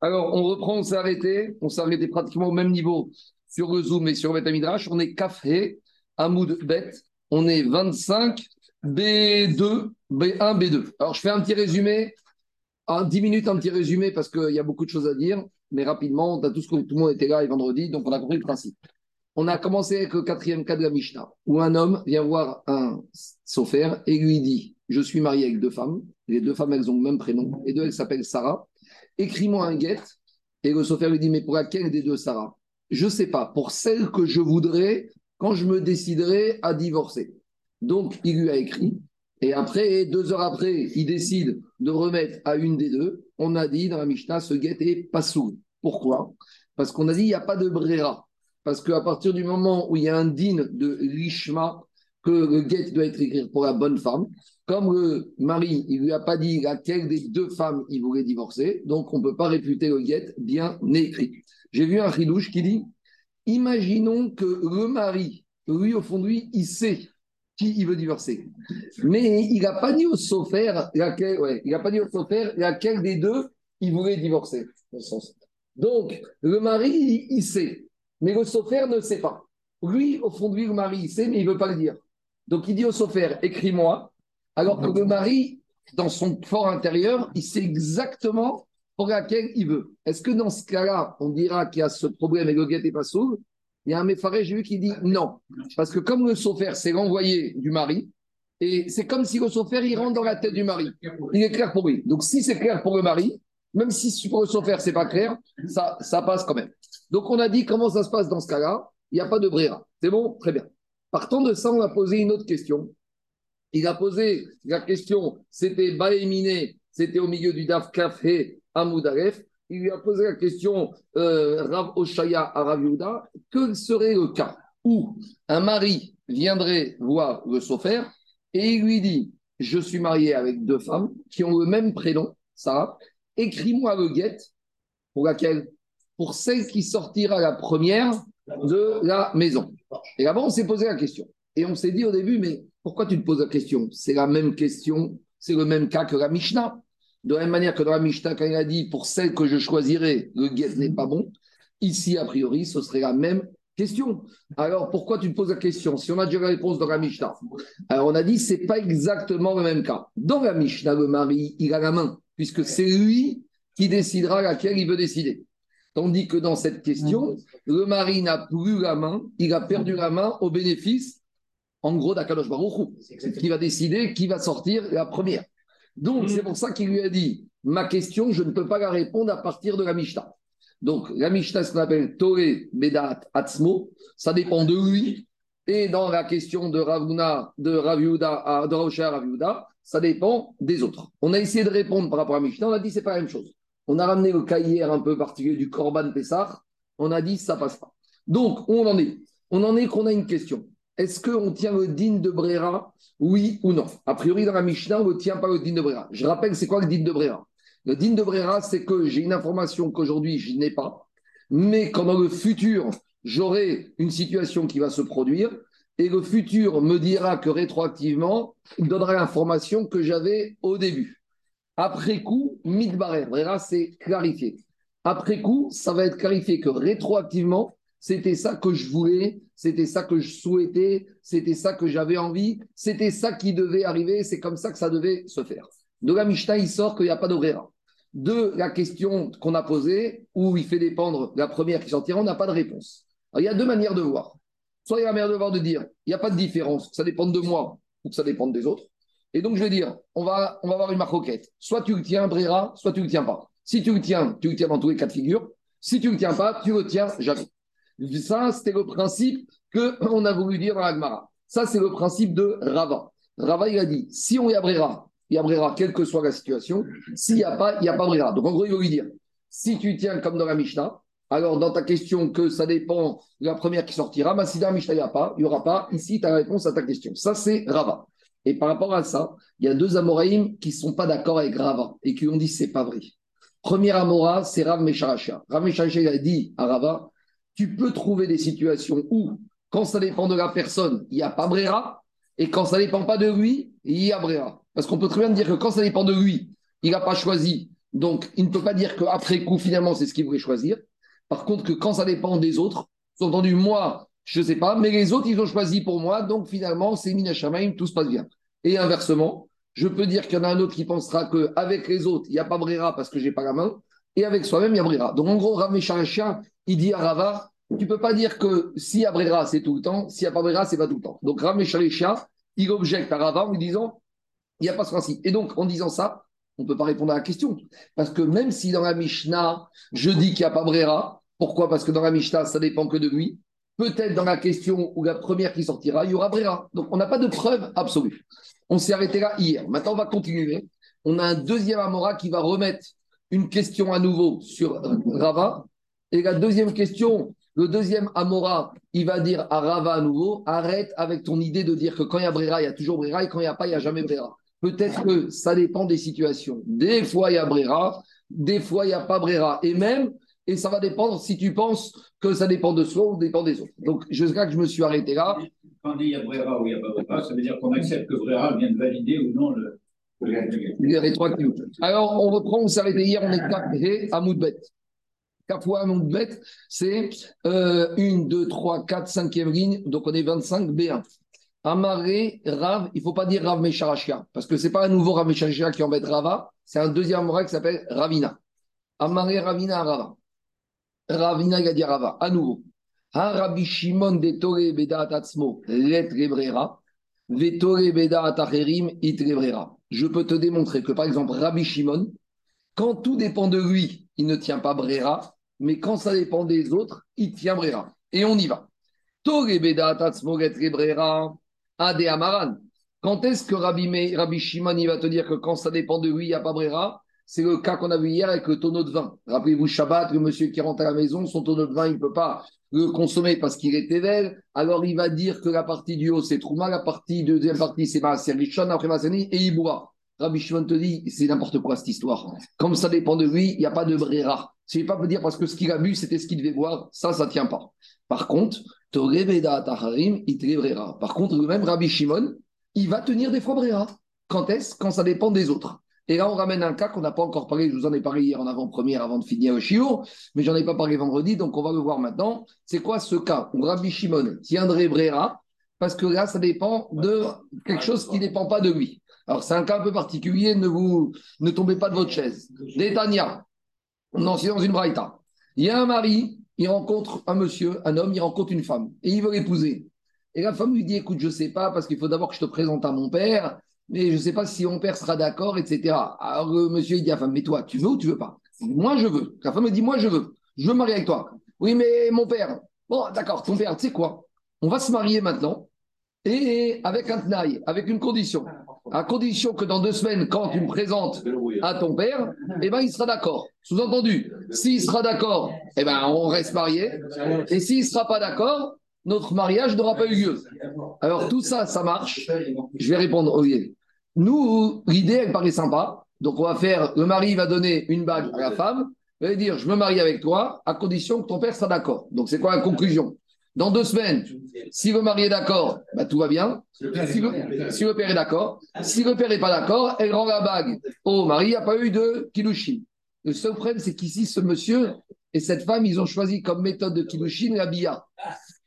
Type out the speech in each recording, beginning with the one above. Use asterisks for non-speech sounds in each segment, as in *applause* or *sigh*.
Alors, on reprend, on s'est arrêté. On s'est arrêté pratiquement au même niveau sur Zoom et sur Betamidrash. On est Café, Hamoud Bet. On est 25, B2, B1, B2. Alors, je fais un petit résumé. En 10 minutes, un petit résumé parce qu'il y a beaucoup de choses à dire. Mais rapidement, tout, ce que, tout le monde était là et vendredi, donc on a compris le principe. On a commencé avec le quatrième cas de la Mishnah, où un homme vient voir un sofer et lui dit Je suis marié avec deux femmes. Les deux femmes, elles ont le même prénom. Et deux, elles s'appellent Sarah écris-moi un guet. Et le sophère lui dit, mais pour laquelle des deux, Sarah? Je ne sais pas, pour celle que je voudrais quand je me déciderai à divorcer. Donc, il lui a écrit. Et après, deux heures après, il décide de remettre à une des deux. On a dit dans la Mishnah, ce guet est pas sourd. Pourquoi? Parce qu'on a dit, il n'y a pas de brera. Parce qu'à partir du moment où il y a un digne de lishma, que le guet doit être écrit pour la bonne femme, comme le mari, il ne lui a pas dit laquelle des deux femmes il voulait divorcer, donc on ne peut pas réputer le guet bien écrit. J'ai vu un ridouche qui dit Imaginons que le mari, lui, au fond de lui, il sait qui il veut divorcer. Mais il n'a pas dit au sophère laquelle, ouais, il a pas dit au laquelle des deux il voulait divorcer. Donc, le mari, il, sait, mais le sophère ne sait pas. Lui, au fond de lui, le mari, il sait, mais il ne veut pas le dire. Donc, il dit au sophère écris-moi alors que le mari, dans son fort intérieur, il sait exactement pour laquelle il veut. Est-ce que dans ce cas-là, on dira qu'il y a ce problème et le guet n'est pas sourd Il y a un méfaré, j'ai vu, qui dit non. Parce que comme le sophère, c'est l'envoyé du mari, et c'est comme si le sophère, il rentre dans la tête du mari. Il est clair pour lui. Donc si c'est clair pour le mari, même si pour le sophère, c'est pas clair, ça, ça passe quand même. Donc on a dit comment ça se passe dans ce cas-là. Il n'y a pas de brera. C'est bon? Très bien. Partant de ça, on a posé une autre question. Il a posé la question, c'était Baéminé, c'était au milieu du Daf Kafé Amoudaref. Il lui a posé la question, euh, Rav Oshaya à Rav que serait le cas où un mari viendrait voir le sofer et il lui dit Je suis marié avec deux femmes qui ont le même prénom, ça, écris-moi le guet pour laquelle? Pour celle qui sortira la première de la maison. Et là-bas, on s'est posé la question. Et on s'est dit au début, mais pourquoi tu te poses la question? C'est la même question, c'est le même cas que la Mishnah. De la même manière que dans la Mishnah, quand il a dit pour celle que je choisirai, le guet n'est pas bon, ici, a priori, ce serait la même question. Alors, pourquoi tu te poses la question? Si on a déjà la réponse dans la Mishnah. Alors, on a dit, c'est pas exactement le même cas. Dans la Mishnah, le mari, il a la main, puisque c'est lui qui décidera laquelle il veut décider. Tandis que dans cette question, le mari n'a plus la main, il a perdu la main au bénéfice en gros d'Akadosh Baruchou, qui va décider qui va sortir la première. Donc, mm. c'est pour ça qu'il lui a dit Ma question, je ne peux pas la répondre à partir de la Mishnah. Donc, la Mishnah, ce qu'on appelle Toré Bedat Atzmo, ça dépend de lui. Et dans la question de Ravuna, de Raviuda, de Raviuda, Raviuda, ça dépend des autres. On a essayé de répondre par rapport à Mishnah, on a dit c'est pas la même chose. On a ramené le cahier un peu particulier du Korban Pessah, on a dit ça passe pas. Donc, on en est? On en est qu'on a une question. Est-ce qu'on tient le din de Brera? Oui ou non? A priori, dans la Mishnah, on ne tient pas le din de Brera. Je rappelle, c'est quoi le din de Brera? Le din de Brera, c'est que j'ai une information qu'aujourd'hui, je n'ai pas, mais quand dans le futur, j'aurai une situation qui va se produire, et le futur me dira que rétroactivement, il donnera l'information que j'avais au début. Après coup, mitbarer, Brera, c'est clarifié. Après coup, ça va être clarifié que rétroactivement, c'était ça que je voulais, c'était ça que je souhaitais, c'était ça que j'avais envie, c'était ça qui devait arriver, c'est comme ça que ça devait se faire. De la Mishnah, il sort qu'il n'y a pas d'Obrera. De la question qu'on a posée, où il fait dépendre la première qui sortira, on n'a pas de réponse. il y a deux manières de voir. Soit il y a la manière de voir de dire, il n'y a pas de différence, ça dépend de moi ou que ça dépend des autres. Et donc, je vais dire, on va, on va avoir une marque Soit tu le tiens, Brera, soit tu ne le tiens pas. Si tu le tiens, tu le tiens dans tous les cas de figure. Si tu ne le tiens pas, tu le tiens jamais. Ça, c'était le principe qu'on *laughs* a voulu dire dans l'Agmara. Ça, c'est le principe de Rava. Rava, il a dit si on y abrira, il y abrira quelle que soit la situation. S'il n'y a pas, il n'y a pas brera. Donc, en gros, il veut lui dire si tu tiens comme dans la Mishnah, alors dans ta question que ça dépend de la première qui sortira, mais si dans la Mishnah, il n'y a pas, il n'y aura pas. Ici, tu as la réponse à ta question. Ça, c'est Rava. Et par rapport à ça, il y a deux Amoraïm qui ne sont pas d'accord avec Rava et qui ont dit c'est pas vrai. Premier Amora, c'est Rav Mesharachia. Rav Mesharachia a dit à Rava tu peux trouver des situations où, quand ça dépend de la personne, il n'y a pas Brera, et quand ça ne dépend pas de lui, il y a Brera. Parce qu'on peut très bien dire que quand ça dépend de lui, il n'a pas choisi Donc, il ne peut pas dire qu'après coup, finalement, c'est ce qu'il voulait choisir. Par contre, que quand ça dépend des autres, entendu, moi, je ne sais pas, mais les autres, ils ont choisi pour moi, donc finalement, c'est Minachamaim, tout se passe bien. Et inversement, je peux dire qu'il y en a un autre qui pensera qu'avec les autres, il n'y a pas Brera parce que je pas la main, et avec soi-même, il y a Brera. Donc en gros, Rav il dit à Rava, tu ne peux pas dire que s'il y a Brera, c'est tout le temps, s'il n'y a pas Brera, c'est pas tout le temps. Donc Rav il objecte à Rava en lui disant, il n'y a pas ce principe. Et donc, en disant ça, on ne peut pas répondre à la question. Parce que même si dans la Mishnah, je dis qu'il n'y a pas Brera, pourquoi? Parce que dans la Mishnah, ça dépend que de lui. Peut-être dans la question où la première qui sortira, il y aura Brera. Donc, on n'a pas de preuve absolue. On s'est arrêté là hier. Maintenant, on va continuer. On a un deuxième Amora qui va remettre une question à nouveau sur Rava. Et la deuxième question, le deuxième Amora, il va dire à Rava à nouveau arrête avec ton idée de dire que quand il y a Brera, il y a toujours Brera et quand il n'y a pas, il n'y a jamais Brera. Peut-être que ça dépend des situations. Des fois, il y a Brera, des fois, il n'y a pas Brera. Et même, et ça va dépendre si tu penses que ça dépend de soi ou dépend des autres. Donc, je sais que je me suis arrêté là. Quand il y a Brera ou il n'y a pas Brera, ça veut dire qu'on accepte que Brera vienne valider ou non le. Alors, on reprend, on s'est arrêté hier, on est capé à Moudbet. Fois à Moudbet, c'est euh, 1, 2, 3, 4, 5e ligne, donc on est 25 B1. Amaré, Rav, il ne faut pas dire Rav Mesharachia, parce que ce n'est pas un nouveau Rav Mesharachia qui embête Rava, c'est un deuxième Amaré qui s'appelle Ravina. Amaré, Ravina, Rava. Ravina, il a dit Rava, à nouveau. Ha Rabbi Shimon de Tore Beda Atatsmo, let Vetore Beda. Je peux te démontrer que, par exemple, Rabbi Shimon, quand tout dépend de lui, il ne tient pas Brera, mais quand ça dépend des autres, il tient Brera. Et on y va. Tore Beda Atatsmo, let. Ade. Quand est-ce que Rabbi, Rabbi Shimon il va te dire que quand ça dépend de lui, il n'y a pas Brera? C'est le cas qu'on a vu hier avec le tonneau de vin. Rappelez-vous Shabbat, le monsieur qui rentre à la maison, son tonneau de vin, il ne peut pas le consommer parce qu'il est ével. Alors il va dire que la partie du haut, c'est Trouma, la partie deuxième partie, c'est Maaser Rishon, après Maaser et il boit. Rabbi Shimon te dit, c'est n'importe quoi cette histoire. Comme ça dépend de lui, il n'y a pas de Brera. Je ne pas dire parce que ce qu'il a bu, c'était ce qu'il devait boire. Ça, ça ne tient pas. Par contre, par contre, le même Rabbi Shimon, il va tenir des fois Brera. Quand est-ce? Quand ça dépend des autres. Et là, on ramène un cas qu'on n'a pas encore parlé. Je vous en ai parlé hier en avant-première avant de finir le Shiur, mais j'en ai pas parlé vendredi, donc on va le voir maintenant. C'est quoi ce cas où Rabbi Shimon tiendrait Brera Parce que là, ça dépend de quelque chose qui ne dépend pas de lui. Alors, c'est un cas un peu particulier, ne vous ne tombez pas de votre chaise. Détania, on est dans une braïta. Il y a un mari il rencontre un monsieur, un homme, il rencontre une femme et il veut l'épouser. Et la femme lui dit Écoute, je ne sais pas, parce qu'il faut d'abord que je te présente à mon père, mais je ne sais pas si mon père sera d'accord, etc. Alors le monsieur, il dit à la femme Mais toi, tu veux ou tu veux pas? Moi, je veux. La femme me dit Moi, je veux. Je veux me marier avec toi. Oui, mais mon père. Bon, d'accord, ton père, tu sais quoi? On va se marier maintenant et avec un tenaille, avec une condition à condition que dans deux semaines, quand tu me présentes à ton père, eh ben, il sera d'accord. Sous-entendu, s'il sera d'accord, eh ben, on reste marié. Et s'il ne sera pas d'accord, notre mariage n'aura pas eu lieu. Alors tout ça, ça marche. Je vais répondre, Olivier. Nous, l'idée, elle paraît sympa. Donc on va faire, le mari va donner une bague à la femme, il va dire, je me marie avec toi, à condition que ton père soit d'accord. Donc c'est quoi la conclusion? Dans deux semaines, si le mari est d'accord, bah, tout va bien. Si le, père est d'accord, si le père n'est pas d'accord, elle rend la bague au mari. Il n'y a pas eu de kilushin. Le seul problème, c'est qu'ici, ce monsieur et cette femme, ils ont choisi comme méthode de kilushin la bia.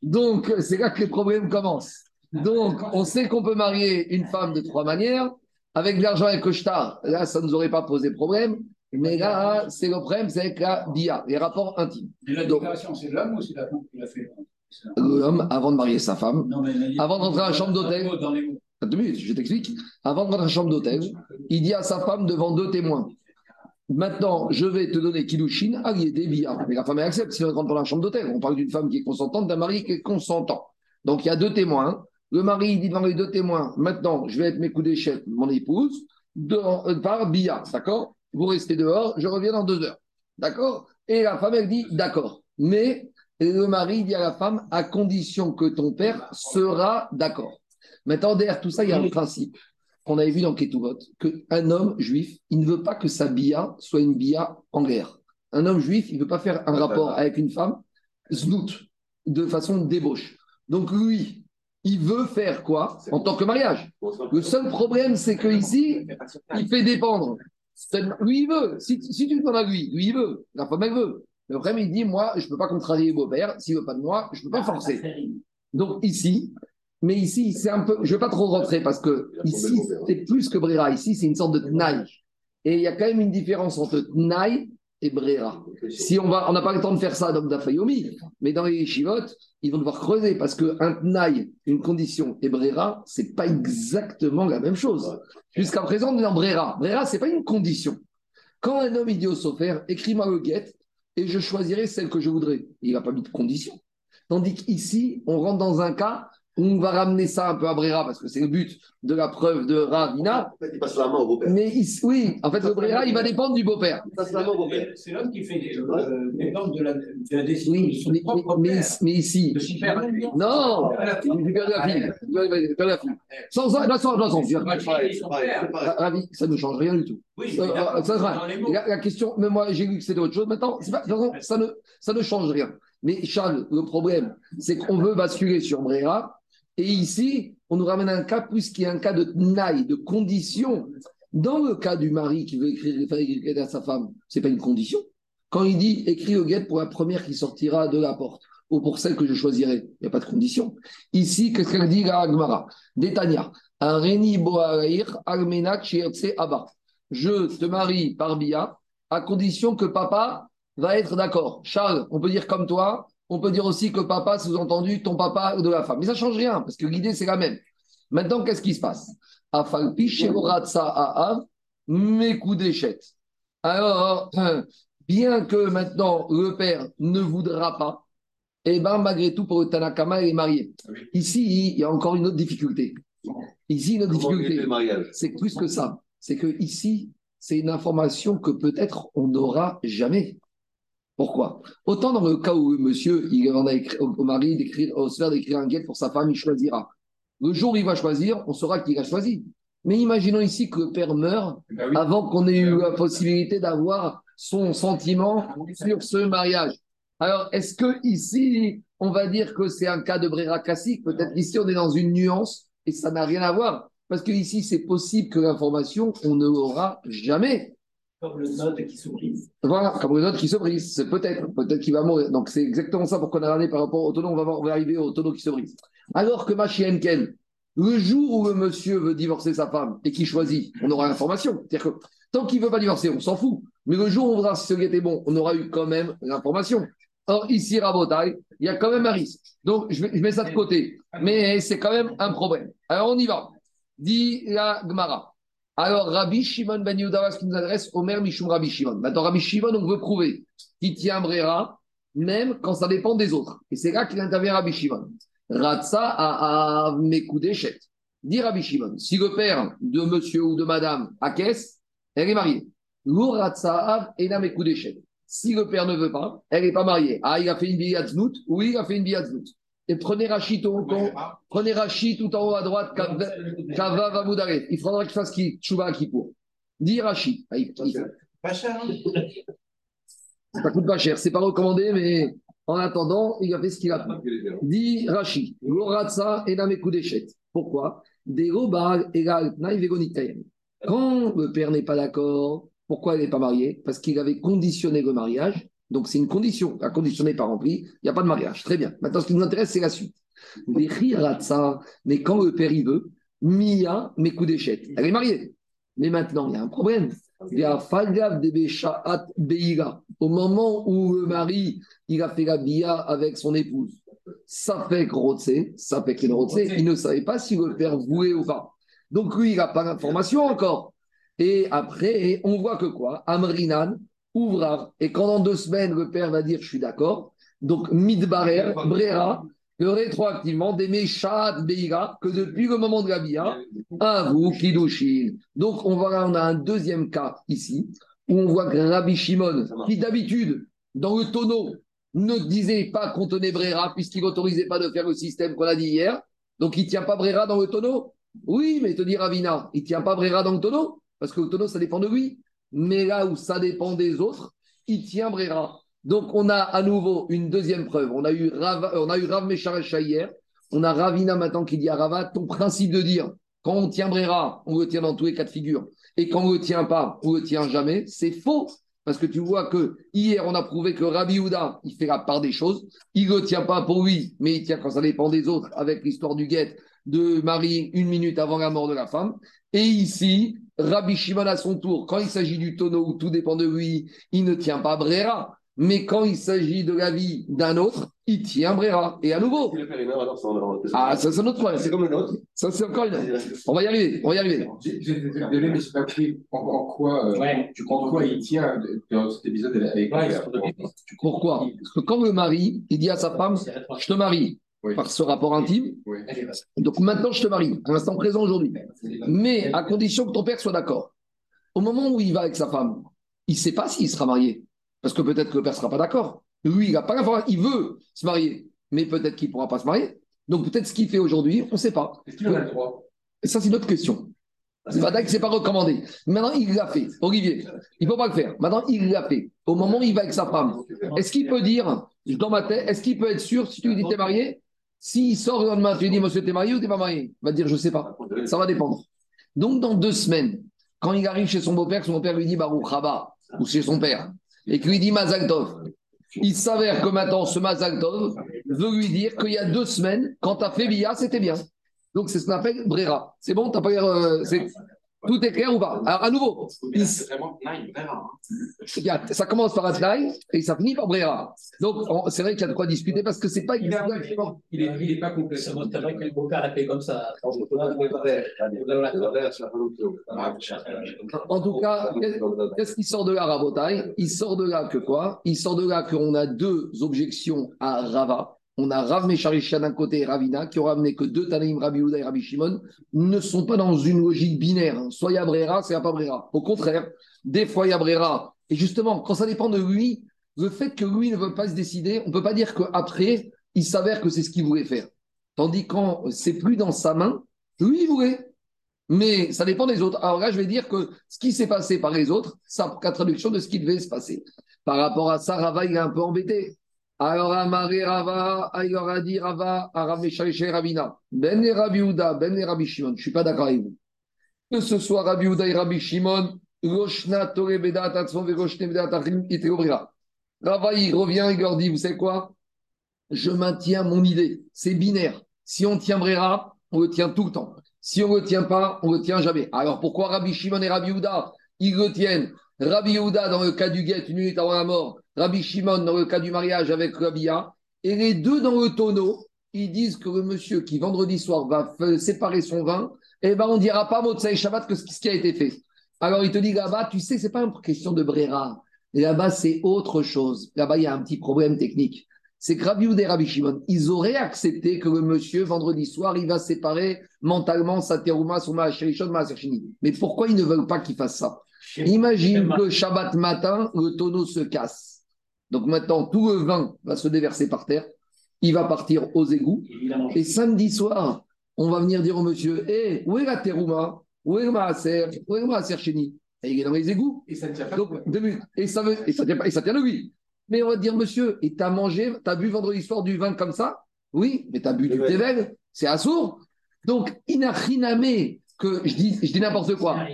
Donc, c'est là que les problèmes commencent. Donc, on sait qu'on peut marier une femme de trois manières. Avec de l'argent et Koshtar, là, ça ne nous aurait pas posé problème. Mais là, c'est le problème, c'est avec la bia, les rapports intimes. Et la déclaration, c'est l'homme ou c'est la femme qui l'a fait? L'homme, avant de marier sa femme, avant de rentrer à la chambre d'hôtel, deux minutes, je t'explique. Avant de rentrer à la chambre d'hôtel, il dit à sa femme devant deux témoins Maintenant, je vais te donner Kilushin, des billard. Mais la femme accepte si on rentre dans la chambre d'hôtel. On parle d'une femme qui est consentante, d'un mari qui est consentant. Donc il y a deux témoins. Le mari dit devant les deux témoins Maintenant, je vais être mes coups d'échec, mon épouse, euh, par billard. D'accord? Vous restez dehors, je reviens dans deux heures. D'accord? Et la femme, elle dit D'accord. Mais le mari dit à la femme, à condition que ton père sera d'accord. Maintenant, derrière tout ça, il y a un principe qu'on avait vu dans Ketuvot, qu'un homme juif, il ne veut pas que sa bia soit une bia en guerre. Un homme juif, il ne veut pas faire un rapport avec une femme, znout, de façon débauche. Donc lui, il veut faire quoi en tant que mariage? Le seul problème, c'est qu'ici, il fait dépendre Lui, il veut. Si, si tu demandes à lui, lui, il veut. La femme, elle veut. Le problème, il dit Moi, je ne peux pas contrarier beau-père. S'il ne veut pas de moi, je ne peux pas forcer. Donc, ici, mais ici, c'est un peu. Je ne vais pas trop rentrer parce que ici, c'est plus que Brera. Ici, c'est une sorte de Tnaï. Et il y a quand même une différence entre Tnaï et. Si on va, on n'a pas le temps de faire ça dans Dafayomi, mais dans les chivotes, ils vont devoir creuser parce qu'un Tnaï, une condition, et c'est pas exactement la même chose. Jusqu'à présent, on est dans Brera. Brera, c'est pas une condition. Quand un homme idiot s'offert, écris-moi le guette et je choisirai celle que je voudrais. Il n'a pas mis de condition. Tandis qu'ici, on rentre dans un cas on va ramener ça un peu à Brera parce que c'est le but de la preuve de Ravina. En fait, il passe la main au beau-père. Mais oui, en fait, le Brera, il va dépendre du beau-père. C'est l'homme qui fait les normes de la, de la décision Oui, de son mais, propre mais, père. mais ici. De. Non, du père de la fille. Du père de la fille. Sans ça, là, sans. Ravi, ça ne change rien du tout. Oui, Euh, euh, ça, la, la question, mais moi j'ai lu que c'était autre chose. Maintenant, pas- de ça, ne, ça ne change rien. Mais Charles, le problème, c'est qu'on veut basculer sur Brera. Et ici, on nous ramène un cas plus qui est un cas de naï, de condition. Dans le cas du mari qui veut écrire, faire écrire à sa femme, c'est pas une condition. Quand il dit écris le guet pour la première qui sortira de la porte ou pour celle que je choisirai, il n'y a pas de condition. Ici, qu'est-ce qu'elle dit la Agmara? Détania. Un reni abba. Je te marie par Bia à condition que papa va être d'accord. Charles, on peut dire comme toi, on peut dire aussi que papa, sous-entendu, ton papa de la femme. Mais ça ne change rien, parce que l'idée, c'est la même. Maintenant, qu'est-ce qui se passe? Afalpi shevoratsa aav mekudeshet. Alors, *clears throat* bien que maintenant le père ne voudra pas, eh bien, malgré tout, pour le Tanakama, il est marié. Ici, il y a encore une autre difficulté. Ici, une autre Comment difficulté c'est plus que ça. C'est que ici, c'est une information que peut-être on n'aura jamais. Pourquoi? Autant dans le cas où monsieur, il écrit au mari d'écrire, au frère d'écrire un guet pour sa femme, il choisira. Le jour où il va choisir, on saura qu'il a choisi. Mais imaginons ici que le père meurt Ben oui. avant qu'on ait eu la possibilité d'avoir son sentiment sur ce mariage. Alors, est-ce que ici, on va dire que c'est un cas de Brera classique? Peut-être qu'ici, on est dans une nuance et ça n'a rien à voir. Parce que ici, c'est possible que l'information, on ne l'aura jamais. Comme le note qui s'oublie. Voilà, comme une autre qui se brise. C'est peut-être, peut-être qu'il va mourir. Donc, c'est exactement ça pour qu'on a ramené par rapport au tonneau. On va, voir- on va arriver au tonneau qui se brise. Alors que ma chienne Ken, le jour où le monsieur veut divorcer sa femme et qu'il choisit, on aura l'information. C'est-à-dire que tant qu'il ne veut pas divorcer, on s'en fout. Mais le jour où on voudra si ce qui était bon, on aura eu quand même l'information. Or, ici, Rabotai, il y a quand même un risque. Donc, je, mets- ça de côté. Mais c'est quand même un problème. Alors, on y va. Dit la Gemara. Alors, Rabbi Shimon Ben Yehuda, ce qui nous adresse, Omer Mishum Rabbi Shimon. Maintenant, Rabbi Shimon, on veut prouver qu'il tient Brera, même quand ça dépend des autres. Et c'est là qu'il intervient Rabbi Shimon. Ratsa a Mekudeshet. Dit Rabbi Shimon, si le père de monsieur ou de madame a caisse, elle est mariée. Ratsa Mekudeshet. Si le père ne veut pas, elle n'est pas mariée. Ah, il a fait une billade znout Oui, il a fait une billade znout. Et prenez Rachid tout, en haut- prenez Rachid tout en haut à droite, Kav- Kava va Moudaret. Il faudra qu'il fasse qui? Tchouba à Kippour. Dis Rachid. Ah, Pas cher, hein Ça coûte pas cher. C'est pas recommandé, mais en attendant, il a fait ce qu'il a fait. Dit Rashi, Loratsa et. Pourquoi? Égal Tnaï Vegonitayen. Quand le père n'est pas d'accord, pourquoi il n'est pas marié? Parce qu'il avait conditionné le mariage. Donc c'est une condition. La condition n'est pas remplie, il n'y a pas de mariage. Très bien. Maintenant, ce qui nous intéresse, c'est la suite. Des Hiratsa, mais quand le père y veut, Mia Mekudeshet. Elle est mariée. Mais maintenant, il y a un problème. Il y a Beira. Au moment où le mari il a fait la bia avec son épouse. Ça fait que ça fait qu'il il ne savait pas si le père voulait ou pas. Donc lui, il n'a pas d'information encore. Et après, on voit que quoi? Amrinan, Ouvrar. Et quand dans deux semaines, le père va dire je suis d'accord. Donc Midbarer, Brera, que rétroactivement, des Meshat Beira, que depuis le moment de la bia, un vous, Kidushin. Donc on, voit, on a un deuxième cas ici, où on voit que Rabbi Shimon, qui d'habitude, dans le tonneau, ne disait pas qu'on tenait Brera, puisqu'il n'autorisait pas de faire le système qu'on a dit hier. Donc il ne tient pas Brera dans le tonneau. Oui, mais te dit Ravina, il ne tient pas Brera dans le tonneau, parce que le tonneau, ça dépend de lui. Mais là où ça dépend des autres, il tient Brera. Donc on a à nouveau une deuxième preuve. On a eu Rav, on a eu hier, on a Ravina maintenant qui dit à Rava, ton principe de dire quand on tient Brera, on le tient dans tous les cas de figure. et quand on ne le tient pas, on ne le tient jamais, c'est faux. Parce que tu vois que hier, on a prouvé que Rabbi Houda, il fait la part des choses. Il ne tient pas pour lui, mais il tient quand ça dépend des autres, avec l'histoire du guet de Marie une minute avant la mort de la femme. Et ici, Rabbi Shimon à son tour, quand il s'agit du tonneau où tout dépend de lui, il ne tient pas Brera. Mais quand il s'agit de la vie d'un autre, il tient Brera. Et à nouveau. Ah, ça, c'est un autre problème. C'est comme le nôtre. Ça, c'est encore une. On va y arriver. On va y arriver. Désolé, mais je pas en, en quoi, euh, Ouais. tu en quoi il tient dans cet épisode avec père. Pourquoi? Parce que quand le mari, il dit à sa femme, je te marie Oui. par ce rapport intime, Oui. donc maintenant je te marie, à l'instant présent aujourd'hui. Mais à condition que ton père soit d'accord. Au moment où il va avec sa femme, il ne sait pas s'il sera marié. Parce que peut-être que le père ne sera pas d'accord. Lui, il n'a pas l'information. Il veut se marier, mais peut-être qu'il ne pourra pas se marier. Donc peut-être ce qu'il fait aujourd'hui, on ne sait pas. Est-ce qu'il en a le droit Et ça, c'est une autre question. C'est pas que c'est pas recommandé. Maintenant, il l'a fait. Olivier, il ne peut pas le faire. Maintenant, il l'a fait. Au moment où il va avec sa femme, est-ce qu'il peut dire, dans ma tête, est-ce qu'il peut être sûr, si tu lui dis t'es marié, s'il sort le lendemain, tu lui dis, monsieur, t'es marié ou t'es pas marié? Il va te dire, je sais pas. Ça va dépendre. Donc, dans deux semaines, quand il arrive chez son beau-père, son beau-père lui dit Baruch Rabat, ou chez son père, et qu'il lui dit Mazal Tov, il s'avère que maintenant, ce Mazal Tov veut lui dire qu'il y a deux semaines, quand tu as fait Bia, c'était bien. Donc, c'est ce qu'on appelle Brera. C'est bon? T'as pas euh, Tout est clair ou pas Alors, à nouveau, C'est vraiment a- ça commence par Atlaï et ça finit par Brera. Donc, on- c'est vrai qu'il y a de quoi discuter parce que c'est pas Il est, exactement. il est, il est pas complet. C'est vrai que le beau-père a fait comme ça. En tout cas, Qu'est-ce qui sort de là, Rabotai? Il sort de là que quoi? Il sort de là qu'on a deux objections à Rava. On a Rav Mesharisha d'un côté et Ravina qui ont ramené que deux Tanaïm, Rabbi Houda et Rabbi Shimon, ne sont pas dans une logique binaire. hein. Soit il y a Brera, soit pas. Au contraire, des fois il y a Brera. Et justement, quand ça dépend de lui, le fait que lui ne veut pas se décider, on ne peut pas dire qu'après, il s'avère que c'est ce qu'il voulait faire. Tandis quand c'est plus dans sa main, lui, il voulait. Mais ça dépend des autres. Alors là, je vais dire que ce qui s'est passé par les autres, ça qu'à traduction de ce qui devait se passer. Par rapport à ça, Rava, il est un peu embêté. Alors, Amaré Rava, leur a dit Rava, et Ravina, Ben et Rabbi Houda, Ben et Rabbi Shimon. Je ne suis pas d'accord avec vous. Que ce soit Rabbi Houda et Rabbi Shimon, Roshna Tore Beda Tatzon Veroshne Beda Tachim Brira. Rava, il revient, il leur dit Vous savez quoi? Je maintiens mon idée. C'est binaire. Si on tient Brera, on le tient tout le temps. Si on ne le tient pas, on ne le tient jamais. Alors pourquoi Rabbi Shimon et Rabbi Houda, ils le tiennent Rabbi Houda dans le cas du guet, une minute avant la mort. Rabbi Shimon dans le cas du mariage avec Rabia. Et les deux dans le tonneau, ils disent que le monsieur qui vendredi soir va séparer son vin, eh ben on ne dira pas Motsai Shabbat que ce ce qui a été fait. Alors il te dit là-bas, tu sais, c'est pas une question de Brera. Là-bas, c'est autre chose. Là-bas, il y a un petit problème technique. C'est que Rabbi et Rabbi Shimon, ils auraient accepté que le monsieur, vendredi soir, il va séparer mentalement sa terouma, son maasherishon. Mais pourquoi ils ne veulent pas qu'il fasse ça? Imagine que Shabbat matin, le tonneau se casse. Donc maintenant, tout le vin va se déverser par terre. Il va partir aux égouts. Et samedi soir, on va venir dire au monsieur Hé, où est la terouma? Où est le maaser Où est le maaser Et il est dans les égouts. Et ça ne tient pas. Donc. Et ça, veut, et, ça tient et ça tient de lui. Mais on va te dire, monsieur, et t'as mangé, t'as bu vendredi soir du vin comme ça? Oui, mais t'as bu du tevel, c'est assourd. Donc, inachiname, que je dis, je dis n'importe quoi,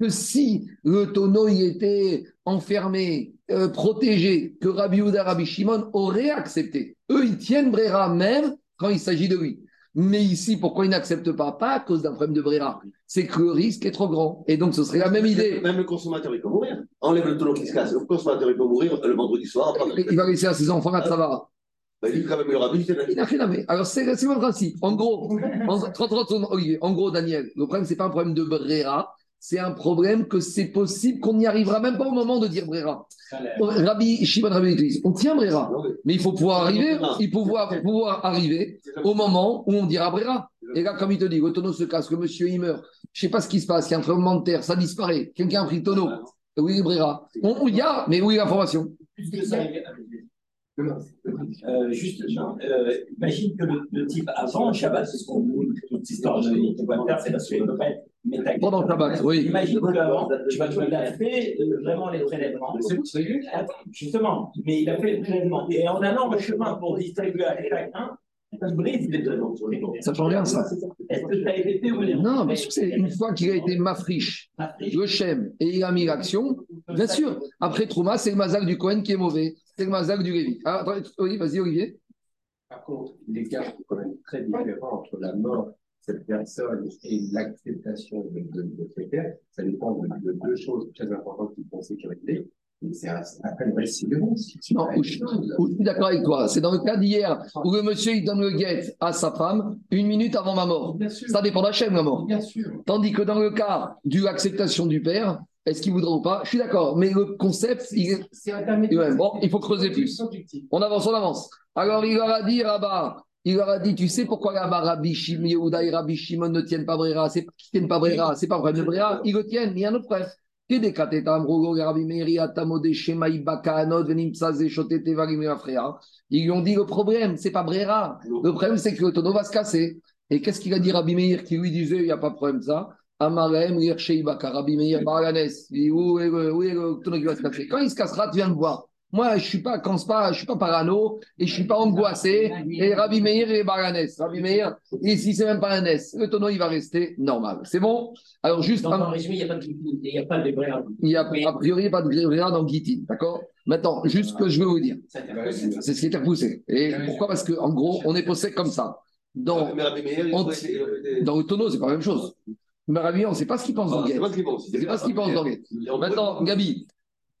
que si le tonneau y était enfermé, euh, protégé, que Rabbi Houda, Rabbi Shimon auraient accepté. Eux, ils tiennent Brera même quand il s'agit de lui. Mais ici, pourquoi ils n'acceptent pas? Pas à cause d'un problème de Brera. C'est que le risque est trop grand. Et donc, ce serait la même idée. Même le consommateur, il peut mourir. Enlève le tonneau qui se casse. Le consommateur, il peut mourir le vendredi soir. Il va laisser à ses enfants à travailler. Bah, il dit quand même, il aura Il n'a rien à mettre. Alors, c'est c'est le principe. En gros, en, 30, 30 secondes, Olivier, en gros, Daniel, le problème, ce n'est pas un problème de Brera, c'est un problème que c'est possible qu'on n'y arrivera même pas au moment de dire Brera. Rabbi Shimon Rabbi Yotis, on tient Brera, mais il faut pouvoir arriver, il faut pouvoir, pouvoir arriver au moment où on dira Brera. Et là, comme il te dit, le tonneau se casse, le monsieur il meurt, je ne sais pas ce qui se passe, il y a un tremblement de terre, ça disparaît, quelqu'un a pris le tonneau. Oui, Brera. On y a, mais oui, l'information. Euh, juste, euh, imagine que le, le type avant le Shabbat, c'est ce qu'on dit, toute cette histoire de c'est parce qu'il peut pas être. Pendant le tabac, oui. Imagine qu'avant, tu vas il a fait euh, vraiment les prélèvements. C'est Justement, mais il a fait les prélèvements. Et en allant le chemin pour distribuer à chacun, Ça brise les les Ça change rien, ça. Est-ce que ça a été fait ou non? Non, mais c'est une fois qu'il a été mafriche, le Shem, et il a mis l'action, bien sûr. Après Trouma, c'est le mazal du Cohen qui est mauvais. C'est le mazal du Lévi. Ah, oui, vas-y, Olivier. Par contre, l'écart est quand même très différent entre la mort de cette personne et l'acceptation de, de, de ce fait. Ça dépend de, de deux choses très importantes qui font sécurité. C'est un- après une vraie sécurité. Non, je, suis d'accord avec toi. C'est dans le cas d'hier où le monsieur il donne le guet à sa femme une minute avant ma mort. Bien sûr. Ça dépend de la chaîne, la mort. Bien sûr. Tandis que dans le cas de l'acceptation du père, est-ce qu'il voudra ou pas? Je suis d'accord, mais le concept, il C'est. Ouais, bon, il faut creuser plus. On avance, on avance. Alors il leur a dit, Rabat, il leur a dit, tu sais pourquoi là-bas Rabbi Shimon, Yehuda et Rabbi Shimon ne tiennent pas Brera? C'est qu'ils tiennent pas Brera, c'est pas problème de Brera, ils le tiennent, il y a un autre problème. Ils lui ont dit le problème, c'est pas Brera. Le problème, c'est que le tonneau va se casser. Et qu'est-ce qu'il a dit Rabbi Meir qui lui disait, il n'y a pas de problème ça? Amarem, Rabbi Meir, Baranes. Où est le, où est le tonneau qui va se casser Quand il se cassera, tu viens me voir. Moi, je suis pas, pas, je suis pas parano et je suis pas angoissé. Et Rabbi Meir et Baranes. Rabbi Meir, ici, c'est même pas un S. Le tonneau, il va rester normal. C'est bon? Alors, juste, Donc, en résumé, il n'y a pas de il n'y a pas de vrai. il y a a priori pas de grévéra dans Guitine. D'accord? Maintenant, juste ce que je veux vous dire. C'est ce qui est repoussé. Et pourquoi? Parce qu'en gros, on est posé comme ça. Dans, dans le tonneau, c'est pas la même chose. Mais Rabbi, on ne sait pas ce qu'il pense dans Ah, ce qu'il pense. C'est pas ce qu'il pense dans le guet. Et on peut- Maintenant, Gabi,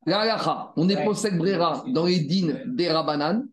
la on est possède Brera dans les dînes des Rabanan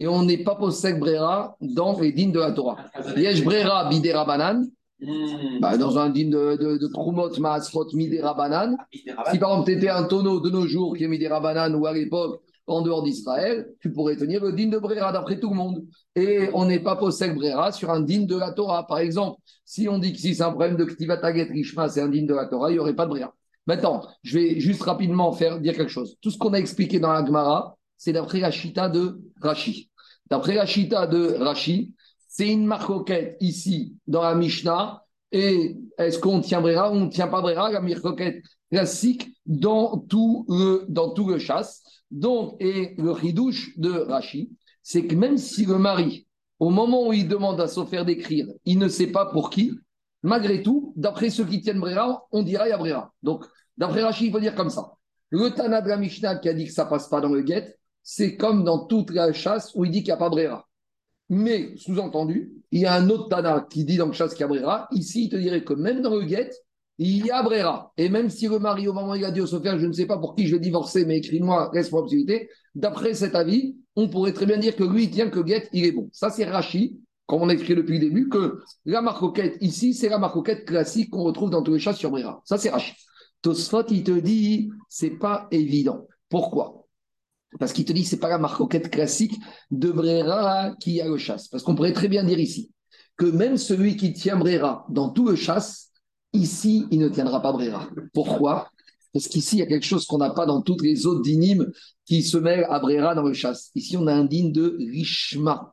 et on n'est pas possède Brera dans les dînes de la Torah. Yesh Brera bidé Rabanan, Hmm. bah, dans un dîne de, de, de Trumot, Maasrot, midé Rabanan. Si par exemple, tu étais un tonneau de nos jours qui est mis des Rabanan ou à l'époque en dehors d'Israël, tu pourrais tenir le digne de Brera d'après tout le monde. Et on n'est pas possède Brera sur un digne de la Torah. Par exemple, si on dit que si c'est un problème de Ktivataget Rishma, c'est un digne de la Torah, il n'y aurait pas de Brera. Maintenant, je vais juste rapidement faire dire quelque chose. Tout ce qu'on a expliqué dans la Gemara, c'est d'après la Chita de Rashi. D'après la Chita de Rashi, c'est une marcoquette ici dans la Mishnah. Et est-ce qu'on tient Brera ou on ne tient pas Brera La marcoquette classique dans tout le, dans tout le chasse. Donc, et le ridouche de Rachi, c'est que même si le mari, au moment où il demande à Sofer d'écrire, il ne sait pas pour qui, malgré tout, d'après ceux qui tiennent Brera, on dira il y a Brera. Donc, d'après Rachi, il faut dire comme ça. Le Tana de la Mishnah qui a dit que ça passe pas dans le guet, c'est comme dans toute la chasse où il dit qu'il n'y a pas Brera. Mais, sous-entendu, il y a un autre Tana qui dit dans le chasse qu'il y a Brera. Ici, il te dirait que même dans le guet, il y a Brera. Et même si le mari, au moment où il a dit au Sophia, je ne sais pas pour qui je vais divorcer, mais écris-moi, possibilité, d'après cet avis, on pourrait très bien dire que lui, tient que Guet, il est bon. Ça, c'est Rachi, comme on a écrit depuis le début, que la marcoquette ici, c'est la marcoquette classique qu'on retrouve dans tous les chats sur Brera. Ça, c'est Rachi. Tosfot, il te dit, c'est pas évident. Pourquoi? Parce qu'il te dit, c'est pas la marcoquette classique de Brera qui a le chasse. Parce qu'on pourrait très bien dire ici que même celui qui tient Brera dans tout le chasse, Ici, il ne tiendra pas Brera. Pourquoi? Parce qu'ici, il y a quelque chose qu'on n'a pas dans toutes les autres dynimes qui se mêlent à Brera dans le chasse. Ici, on a un digne de Rishma.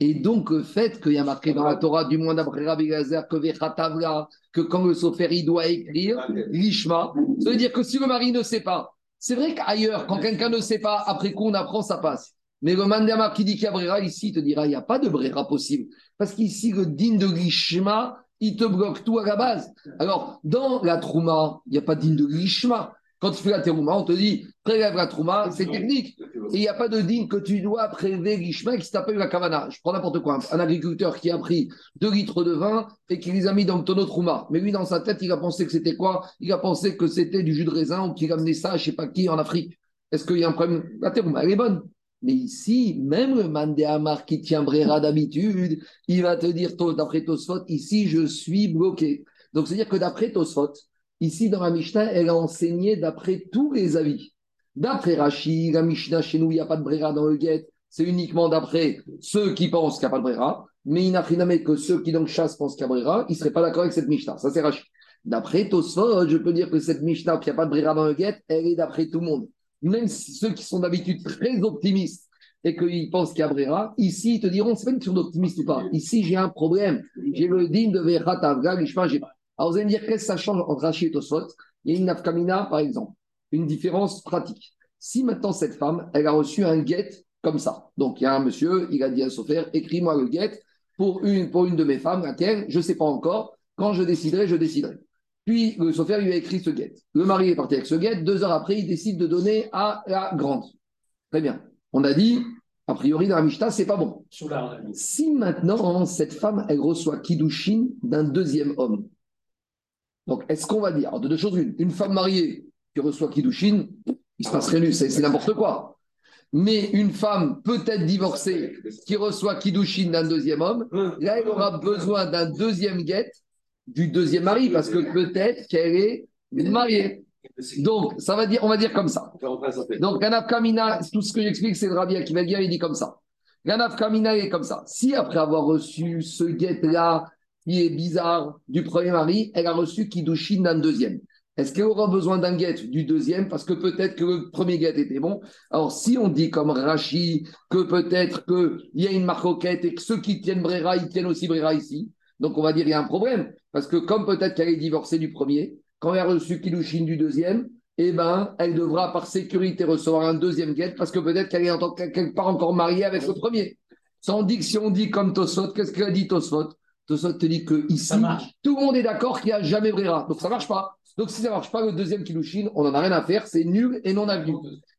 Et donc, le fait qu'il y a marqué dans la Torah, du moins d'après Rabbi Gazer, que Vechatavla, que quand le Sofer, il doit écrire Rishma, ça veut dire que si le mari ne sait pas, c'est vrai qu'ailleurs, quand quelqu'un ne sait pas, après coup, on apprend, ça passe. Mais le Mandama qui dit qu'il y a Brera, ici, il te dira, il n'y a pas de Brera possible. Parce qu'ici, le digne de Rishma, il te bloque tout à la base. Alors, dans la Trouma, il n'y a pas de digne de Rishma. Quand tu fais la Terouma, on te dit, prélève la Trouma, c'est technique. Et il n'y a pas de digne que tu dois prélever Rishma qui s'appelle la Kavana. Je prends n'importe quoi. Un agriculteur qui a pris 2 litres de vin et qui les a mis dans le tonneau Trouma. Mais lui, dans sa tête, il a pensé que c'était quoi? Il a pensé que c'était du jus de raisin ou qu'il a amené ça, je ne sais pas qui, en Afrique. Est-ce qu'il y a un problème? La Terouma, elle est bonne. Mais ici, même le Mandéamar qui tient Brera d'habitude, il va te dire, d'après Tosfot, ici, je suis bloqué. Donc, c'est-à-dire que d'après Tosfot, ici, dans la Mishnah, elle a enseigné d'après tous les avis. D'après Rashi, la Mishnah, chez nous, il n'y a pas de Brera dans le guet. C'est uniquement d'après ceux qui pensent qu'il n'y a pas de Brera. Mais il que ceux qui, donc, chassent pensent qu'il y a Brera. Ils ne seraient pas d'accord avec cette Mishnah. Ça, c'est Rashi. D'après Tosfot, je peux dire que cette Mishnah, qu'il n'y a pas de Brera dans le guet, elle est d'après tout le monde même ceux qui sont d'habitude très optimistes et qu'ils pensent qu'il y a Brera, ici, ils te diront, c'est pas une question d'optimiste ou pas. Ici, j'ai un problème. J'ai le digne de Verat Avga, Lishma, j'ai pas. Alors, vous allez me dire, qu'est-ce que ça change entre Rachid et Tosfot? Il une nafkamina, par exemple, une différence pratique. Si maintenant, cette femme, elle a reçu un guet comme ça. Donc, il y a un monsieur, il a dit à Sofer, écris-moi le guet pour une, pour une de mes femmes, laquelle, je ne sais pas encore. Quand je déciderai, je déciderai. Puis, le Sofer lui a écrit ce guet. Le mari est parti avec ce guet. Deux heures après, il décide de donner à la grande. Très bien. On a dit, a priori, dans la Mishnah, c'est pas bon. Si maintenant, cette femme, elle reçoit Kiddushin d'un deuxième homme, donc est-ce qu'on va dire, alors, de deux choses, une, une femme mariée qui reçoit Kiddushin, il se passe rien, c'est c'est n'importe quoi. Mais une femme peut-être divorcée qui reçoit Kiddushin d'un deuxième homme, là, elle aura besoin d'un deuxième guet du deuxième mari, parce que peut-être qu'elle est mariée. Donc, ça va dire, on va dire comme ça. Donc, Ganaf Kamina, tout ce que j'explique, c'est le Rabbi Akiva Ger, il dit comme ça. Ganaf Kamina est comme ça. Si après avoir reçu ce guet-là, qui est bizarre, du premier mari, elle a reçu Kiddushin d'un deuxième. Est-ce qu'elle aura besoin d'un guet du deuxième? Parce que peut-être que le premier guet était bon. Alors, si on dit comme Rachi que peut-être qu'il y a une marcoquette et que ceux qui tiennent Brera, ils tiennent aussi Brera ici, donc on va dire qu'il y a un problème. Parce que comme peut-être qu'elle est divorcée du premier, quand elle a reçu Kiddushin du deuxième, eh ben, elle devra par sécurité recevoir un deuxième guet parce que peut-être qu'elle est en tant quelque part encore mariée avec le premier. On dit que si on dit comme Tosfot, qu'est-ce qu'il a dit Tosfot? Tosfot te dit que ici, tout le monde est d'accord qu'il n'y a jamais Brera. Donc ça marche pas. Donc si ça marche pas, le deuxième Kiddushin, on n'en a rien à faire, c'est nul et non avenu.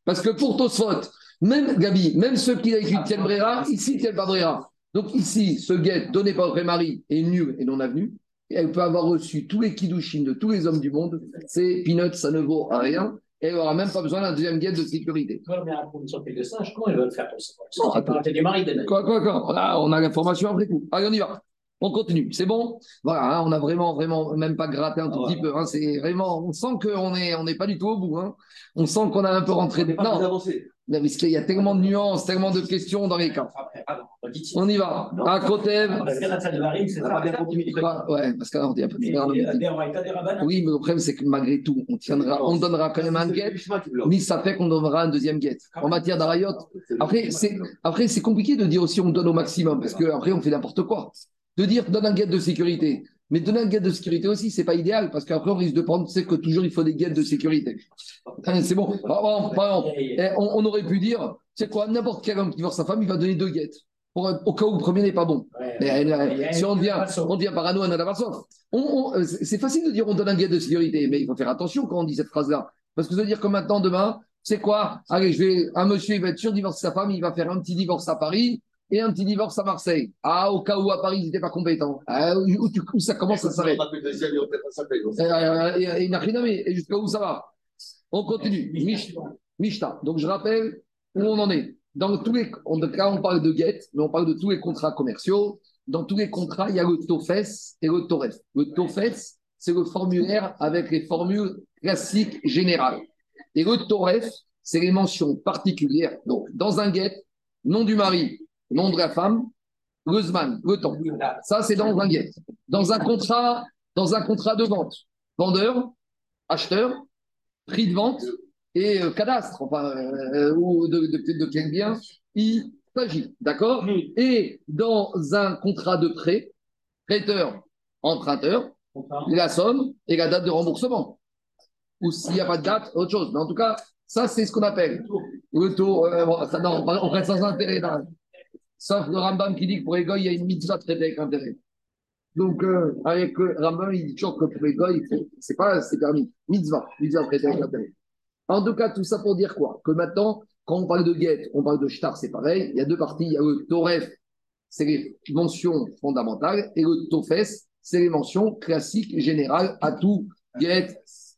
Parce que pour Tosfot, même Gabi, même ceux qui écrit tiennent Brera, ici ils tiennent pas Brera. Donc ici, ce guet donné par le vrai mari est nul et non avenu. Et elle peut avoir reçu tous les Kiddushin de tous les hommes du monde. C'est peanuts, ça ne vaut à rien. Et elle n'aura même pas besoin d'un deuxième guet de sécurité. Mais à la condition qu'elle le sache, comment elle va le faire pour ça? Du mari de Quoi, quoi, quoi? Là, on a l'information après coup. Allez, on y va. On continue. C'est bon? Voilà, hein, on a vraiment, vraiment, même pas gratté un tout petit peu. hein, c'est vraiment, on sent qu'on n'est on n'est pas du tout au bout. hein. On sent qu'on a un peu rentré. Avancé. non, parce qu'il y a tellement de nuances, tellement de questions dans les cas. Ah on y va. À côté. Ça. compris. Ouais, parce qu'on dit un peu des Rabbana. Oui, mais le problème, c'est que malgré tout, on tiendra, on donnera quand même un guet. Ni ça fait qu'on donnera un deuxième guet. En matière d'arayot, Après, c'est après, c'est compliqué de dire aussi on donne au maximum, parce qu'après, on fait n'importe quoi. De dire donne un guet de sécurité. Mais donner un guet de sécurité aussi, c'est pas idéal, parce qu'après, on risque de prendre, c'est que toujours, il faut des guettes de sécurité. Hein, C'est bon. Par exemple, eh, on, on aurait pu dire, c'est quoi, n'importe quel homme qui divorce sa femme, il va donner deux guettes. Pour, au cas où le premier n'est pas bon. Ouais. Mais, a si on devient, on devient parano, on a. On, on- euh, c'est facile de dire on donne un guet de sécurité, mais il faut faire attention quand on dit cette phrase-là. Parce que ça veut dire que maintenant, demain, c'est quoi Allez, je vais, un monsieur, il va être sûr de divorcer sa femme, il va faire un petit divorce à Paris et un petit divorce à Marseille. Ah, au cas où à Paris, il n'était pas compétent. Ah, où, tu- où ça commence, ça s'arrête. On a fait le deuxième, et on fait pas ça, fait. Euh, Et et il n'a rien à mettre. Et jusqu'à où ça va? On continue. Mish- Mishta. Donc, je rappelle où on en est. Dans tous les, là, on parle de guet, mais on parle de tous les contrats commerciaux. Dans tous les contrats, il y a le TOFES et le TOREF. Le TOFES, c'est le formulaire avec les formules classiques générales. Et le TOREF, c'est les mentions particulières. Donc, dans un guet, nom du mari, nom de la femme, le Zman, le temps. Ça, c'est dans un guet. Dans un contrat, dans un contrat de vente, vendeur, acheteur, prix de vente et euh, cadastre, enfin, euh, ou de, de, de quel bien il s'agit. D'accord? Et dans un contrat de prêt, prêteur, emprunteur, la somme et la date de remboursement. Ou s'il n'y a pas de date, autre chose. Mais en tout cas, ça, c'est ce qu'on appelle le taux. euh, bon, ça, non, on reste sans intérêt. là. Sauf le Rambam qui dit que pour les goy, il y a une mitzvah traitée avec intérêt. Donc, euh, avec le Rambam, il dit toujours que pour les goy, c'est pas, c'est permis. Mitzvah, mitzvah traitée avec intérêt. En tout cas, tout ça pour dire quoi? Que maintenant, quand on parle de guet, on parle de shtar, c'est pareil. Il y a deux parties. Il y a le toref, c'est les mentions fondamentales, et le tofes, c'est les mentions classiques, générales, à tout guet,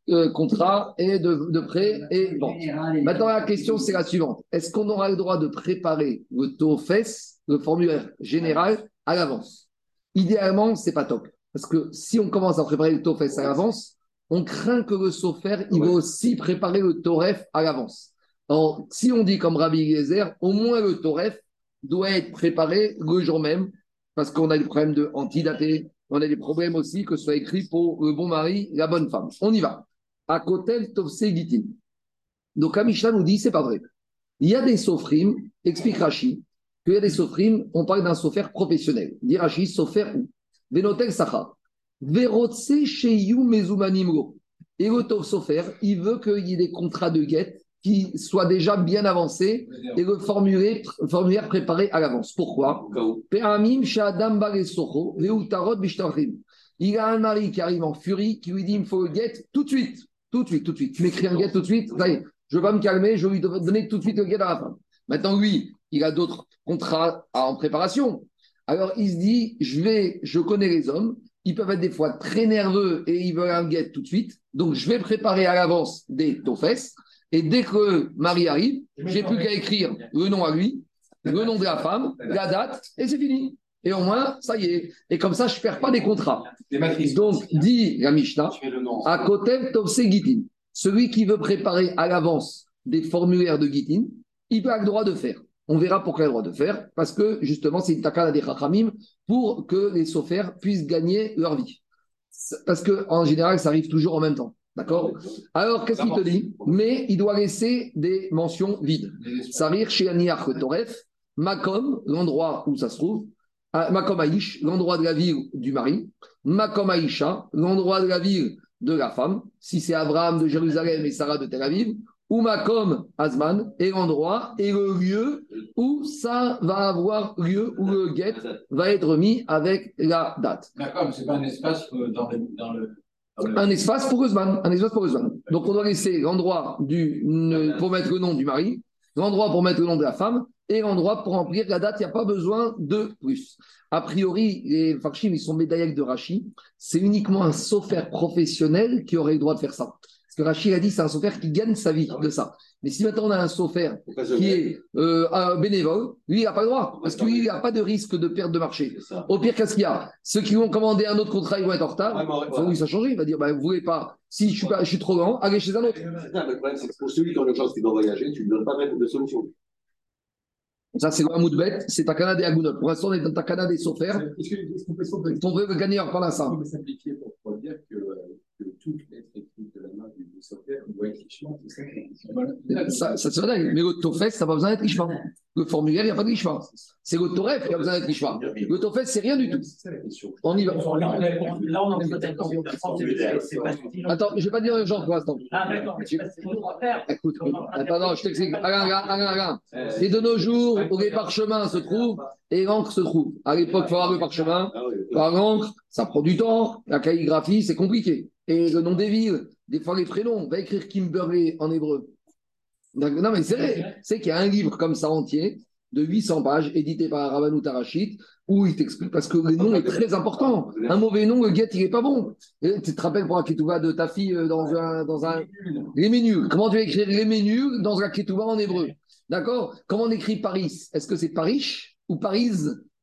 euh, contrat et de, de prêt et vente. Maintenant, la question, c'est la suivante. Est-ce qu'on aura le droit de préparer le TOFES, le formulaire général, à l'avance Idéalement, c'est pas top. Parce que si on commence à préparer le TOFES à l'avance, on craint que le SOFER, il va aussi préparer le TOREF à l'avance. Alors, si on dit comme Rabbi Eliezer, au moins le TOREF doit être préparé le jour même, parce qu'on a des problèmes de antidaté, on a des problèmes aussi que ce soit écrit pour le bon mari, la bonne femme. On y va. À côté, Tovse Gitin. Donc, Amisha nous dit, c'est pas vrai. Il y a des sofrim, explique Rashi, qu'il y a des sofrim, on parle d'un sofer professionnel. Dit Rashi, sofer où? Venotel Sacha. Verotse Sheyu Mezumanimro. Et le Sofer, il veut qu'il y ait des contrats de guette qui soit déjà bien avancé et le formulaire, préparé à l'avance. Pourquoi? Il a un mari qui arrive en furie, qui lui dit il me faut le guet tout de suite. Tout de suite, tout de suite. Tu m'écris un guet tout de suite? Ça y est, je ne vais pas me calmer, je vais lui donner tout de suite le guet à la femme. Maintenant, lui, il a d'autres contrats en préparation. Alors, il se dit je vais, je connais les hommes, ils peuvent être des fois très nerveux et ils veulent un guet tout de suite. Donc, je vais préparer à l'avance des toffes. Et dès que Marie arrive, j'ai plus qu'à écrire le nom à lui, le nom de la femme, la date, et c'est fini. Et au moins, ça y est. Et comme ça, je ne perds pas des contrats. Donc, dit la Mishnah, à Kotel Tovse Gitin, celui qui veut préparer à l'avance des formulaires de Gitin, il peut avoir le droit de faire. On verra pourquoi il a le droit de faire, parce que justement, c'est une takana des Chachamim pour que les sophaires puissent gagner leur vie. Parce qu'en général, ça arrive toujours en même temps. D'accord? Alors, qu'est-ce qu'il te dit? Mais il doit laisser des mentions vides. Sarir chez Aniach Toref, Makom, l'endroit où ça se trouve, ah, Makom Aïch, l'endroit de la ville du mari, Makom Aïcha, l'endroit de la ville de la femme, si c'est Abraham de Jérusalem et Sarah de Tel Aviv, ou Makom Azman, et l'endroit et le lieu où ça va avoir lieu, où le guet va être mis avec la date. D'accord, mais c'est pas un espace euh, dans le. Dans le... Un espace pour Usman, un espace pour Usman. Donc on doit laisser l'endroit du, pour mettre le nom du mari, l'endroit pour mettre le nom de la femme et l'endroit pour remplir la date. Il n'y a pas besoin de plus. A priori, les Farshim, ils sont médaillés de Rachi. C'est uniquement un sophère professionnel qui aurait le droit de faire ça. Parce que Rachi a dit c'est un sophère qui gagne sa vie de ça. Mais si maintenant on a un sophère qui est euh, un bénévole, lui, il n'a pas le droit. Parce que lui, il n'a pas de risque de perte de marché. Ça. Au pire, qu'est-ce qu'il y a? Ceux qui vont commander un autre contrat, ils vont être en retard. Lui ça changer. Il va dire bah, Vous voulez pas, si je suis, pas, je suis trop grand, allez chez un autre. Ça, le problème, c'est que pour celui qui a urgence qui doit voyager, tu ne lui donnes pas de solution. Ça, c'est le Moudbet, c'est Takana des Agunot. Pour l'instant, on est dans Takana des Sofer. Est-ce qu'on peut simplifier- Ton vrai gagnant par l'instant. on peut simplifier pour, pour dire que, euh, que toute lettre écrite de la main du, du software doit être richement, c'est ça serait dingue. Mais le Tofes, ça n'a pas besoin d'être richement. Le formulaire, il n'y a pas de richement. C'est le Toref qui a besoin d'être richement. Le Tofes, c'est rien du tout. On y va. Là, on en pas suffisant. Attends, je ne vais pas dire urgence pour l'instant. Ah, d'accord. Écoute. Attends, je t'explique. Alain, Alain. C'est de nos jours où les parchemins se trouvent et l'encre se trouve. À l'époque, il faut avoir le parchemin. Par l'encre, ça prend du temps. La calligraphie, c'est compliqué. Et le nom des villes, des fois les prénoms. On va écrire Kimberley en hébreu. Non, mais c'est vrai. C'est qu'il y a un livre comme ça entier, de 800 pages, édité par Rabbanou Tarachit, où il t'explique, parce que le nom est très important. Un mauvais nom, le guet, il n'est pas bon. Et tu te rappelles pour la ketouba de ta fille euh, dans un. Dans un... Les menus. Comment tu vas écrire les menus dans un ketouba en hébreu? D'accord? Comment on écrit Paris? Est-ce que c'est Paris ou Paris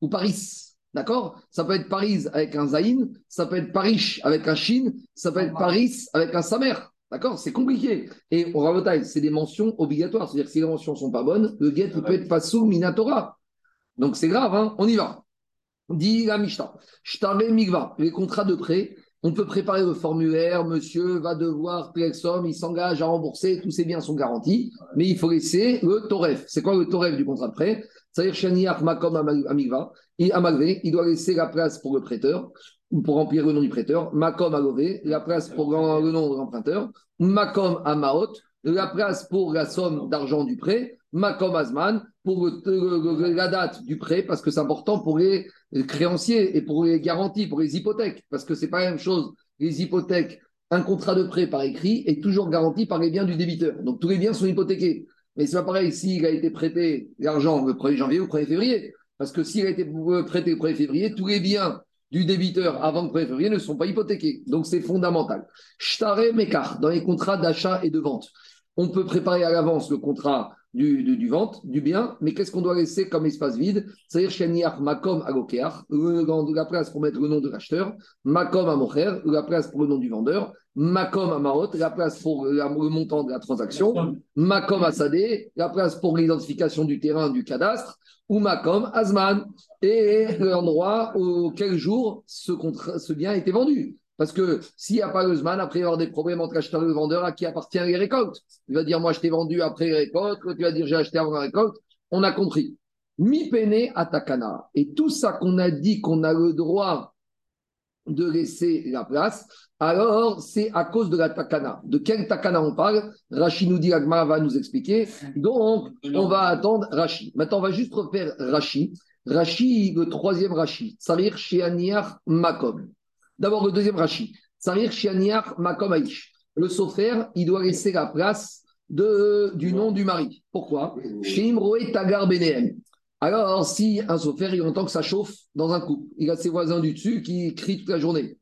ou Paris? D'accord? Ça peut être Paris avec un Zaïn, ça peut être Paris avec un Chine, ça peut être Paris avec un Samer. D'accord? C'est compliqué. Et au Rabotai, c'est des mentions obligatoires. C'est-à-dire que si les mentions ne sont pas bonnes, le guet, il peut être pas sous Minatora. Donc c'est grave, hein? On y va. Dit la Mishnah. Migva, les contrats de prêt, on peut préparer le formulaire, monsieur va devoir payer la somme, il s'engage à rembourser, tous ses biens sont garantis, mais il faut laisser le Toref. C'est quoi le Toref du contrat de prêt? C'est-à-dire Makom Amigva, Amalvé, il doit laisser la place pour le prêteur, ou pour remplir le nom du prêteur, Makom Alové, la place pour le nom de l'emprunteur, Makom Amaot, la place pour la somme d'argent du prêt, Makom Azman, pour la date du prêt, parce que c'est important pour les créanciers et pour les garanties, pour les hypothèques, parce que c'est pas la même chose. Les hypothèques, un contrat de prêt par écrit est toujours garanti par les biens du débiteur. Donc tous les biens sont hypothéqués. Mais c'est pas pareil s'il a été prêté l'argent le 1er janvier ou le 1er février. Parce que s'il a été prêté le 1er février, tous les biens du débiteur avant le 1er février ne sont pas hypothéqués. Donc c'est fondamental. Shtare Mekar, dans les contrats d'achat et de vente, on peut préparer à l'avance le contrat du, vente, du bien, mais qu'est-ce qu'on doit laisser comme espace vide? C'est-à-dire Shaniach Makom Agokeach, le- la place pour mettre le nom de l'acheteur, Makom Amocher, la place pour le nom du vendeur, Makom Amarot, la place pour la- le montant de la transaction, Makom Asadé, la place pour l'identification du terrain du cadastre, ou Makom Azman, et l'endroit auquel jour ce, contrat, ce bien a été vendu. Parce que s'il n'y a pas le Zman, après il va y avoir des problèmes entre l'acheteur et le vendeur à qui appartient les récoltes. Il va dire Moi, je t'ai vendu après les récoltes, l'autre, il va dire J'ai acheté avant la récolte. On a compris. Mi pene atakana. Et tout ça qu'on a dit qu'on a le droit de laisser la place, alors c'est à cause de la takana. De quel takana on parle? Rachid nous dit, Agma va nous expliquer. Donc, on va attendre Rachid. Maintenant, on va juste refaire Rachid. Rachid, le troisième Rachid. Sarir Shianiar Makom. D'abord, le deuxième Rachid. Sarir Shianiar Makom Aïch. Le sofer, il doit laisser la place de, du nom du mari. Pourquoi? Shim Roe Tagar Benehem. Alors, si un sofer, il entend que ça chauffe dans un couple, il a ses voisins du dessus qui crient toute la journée.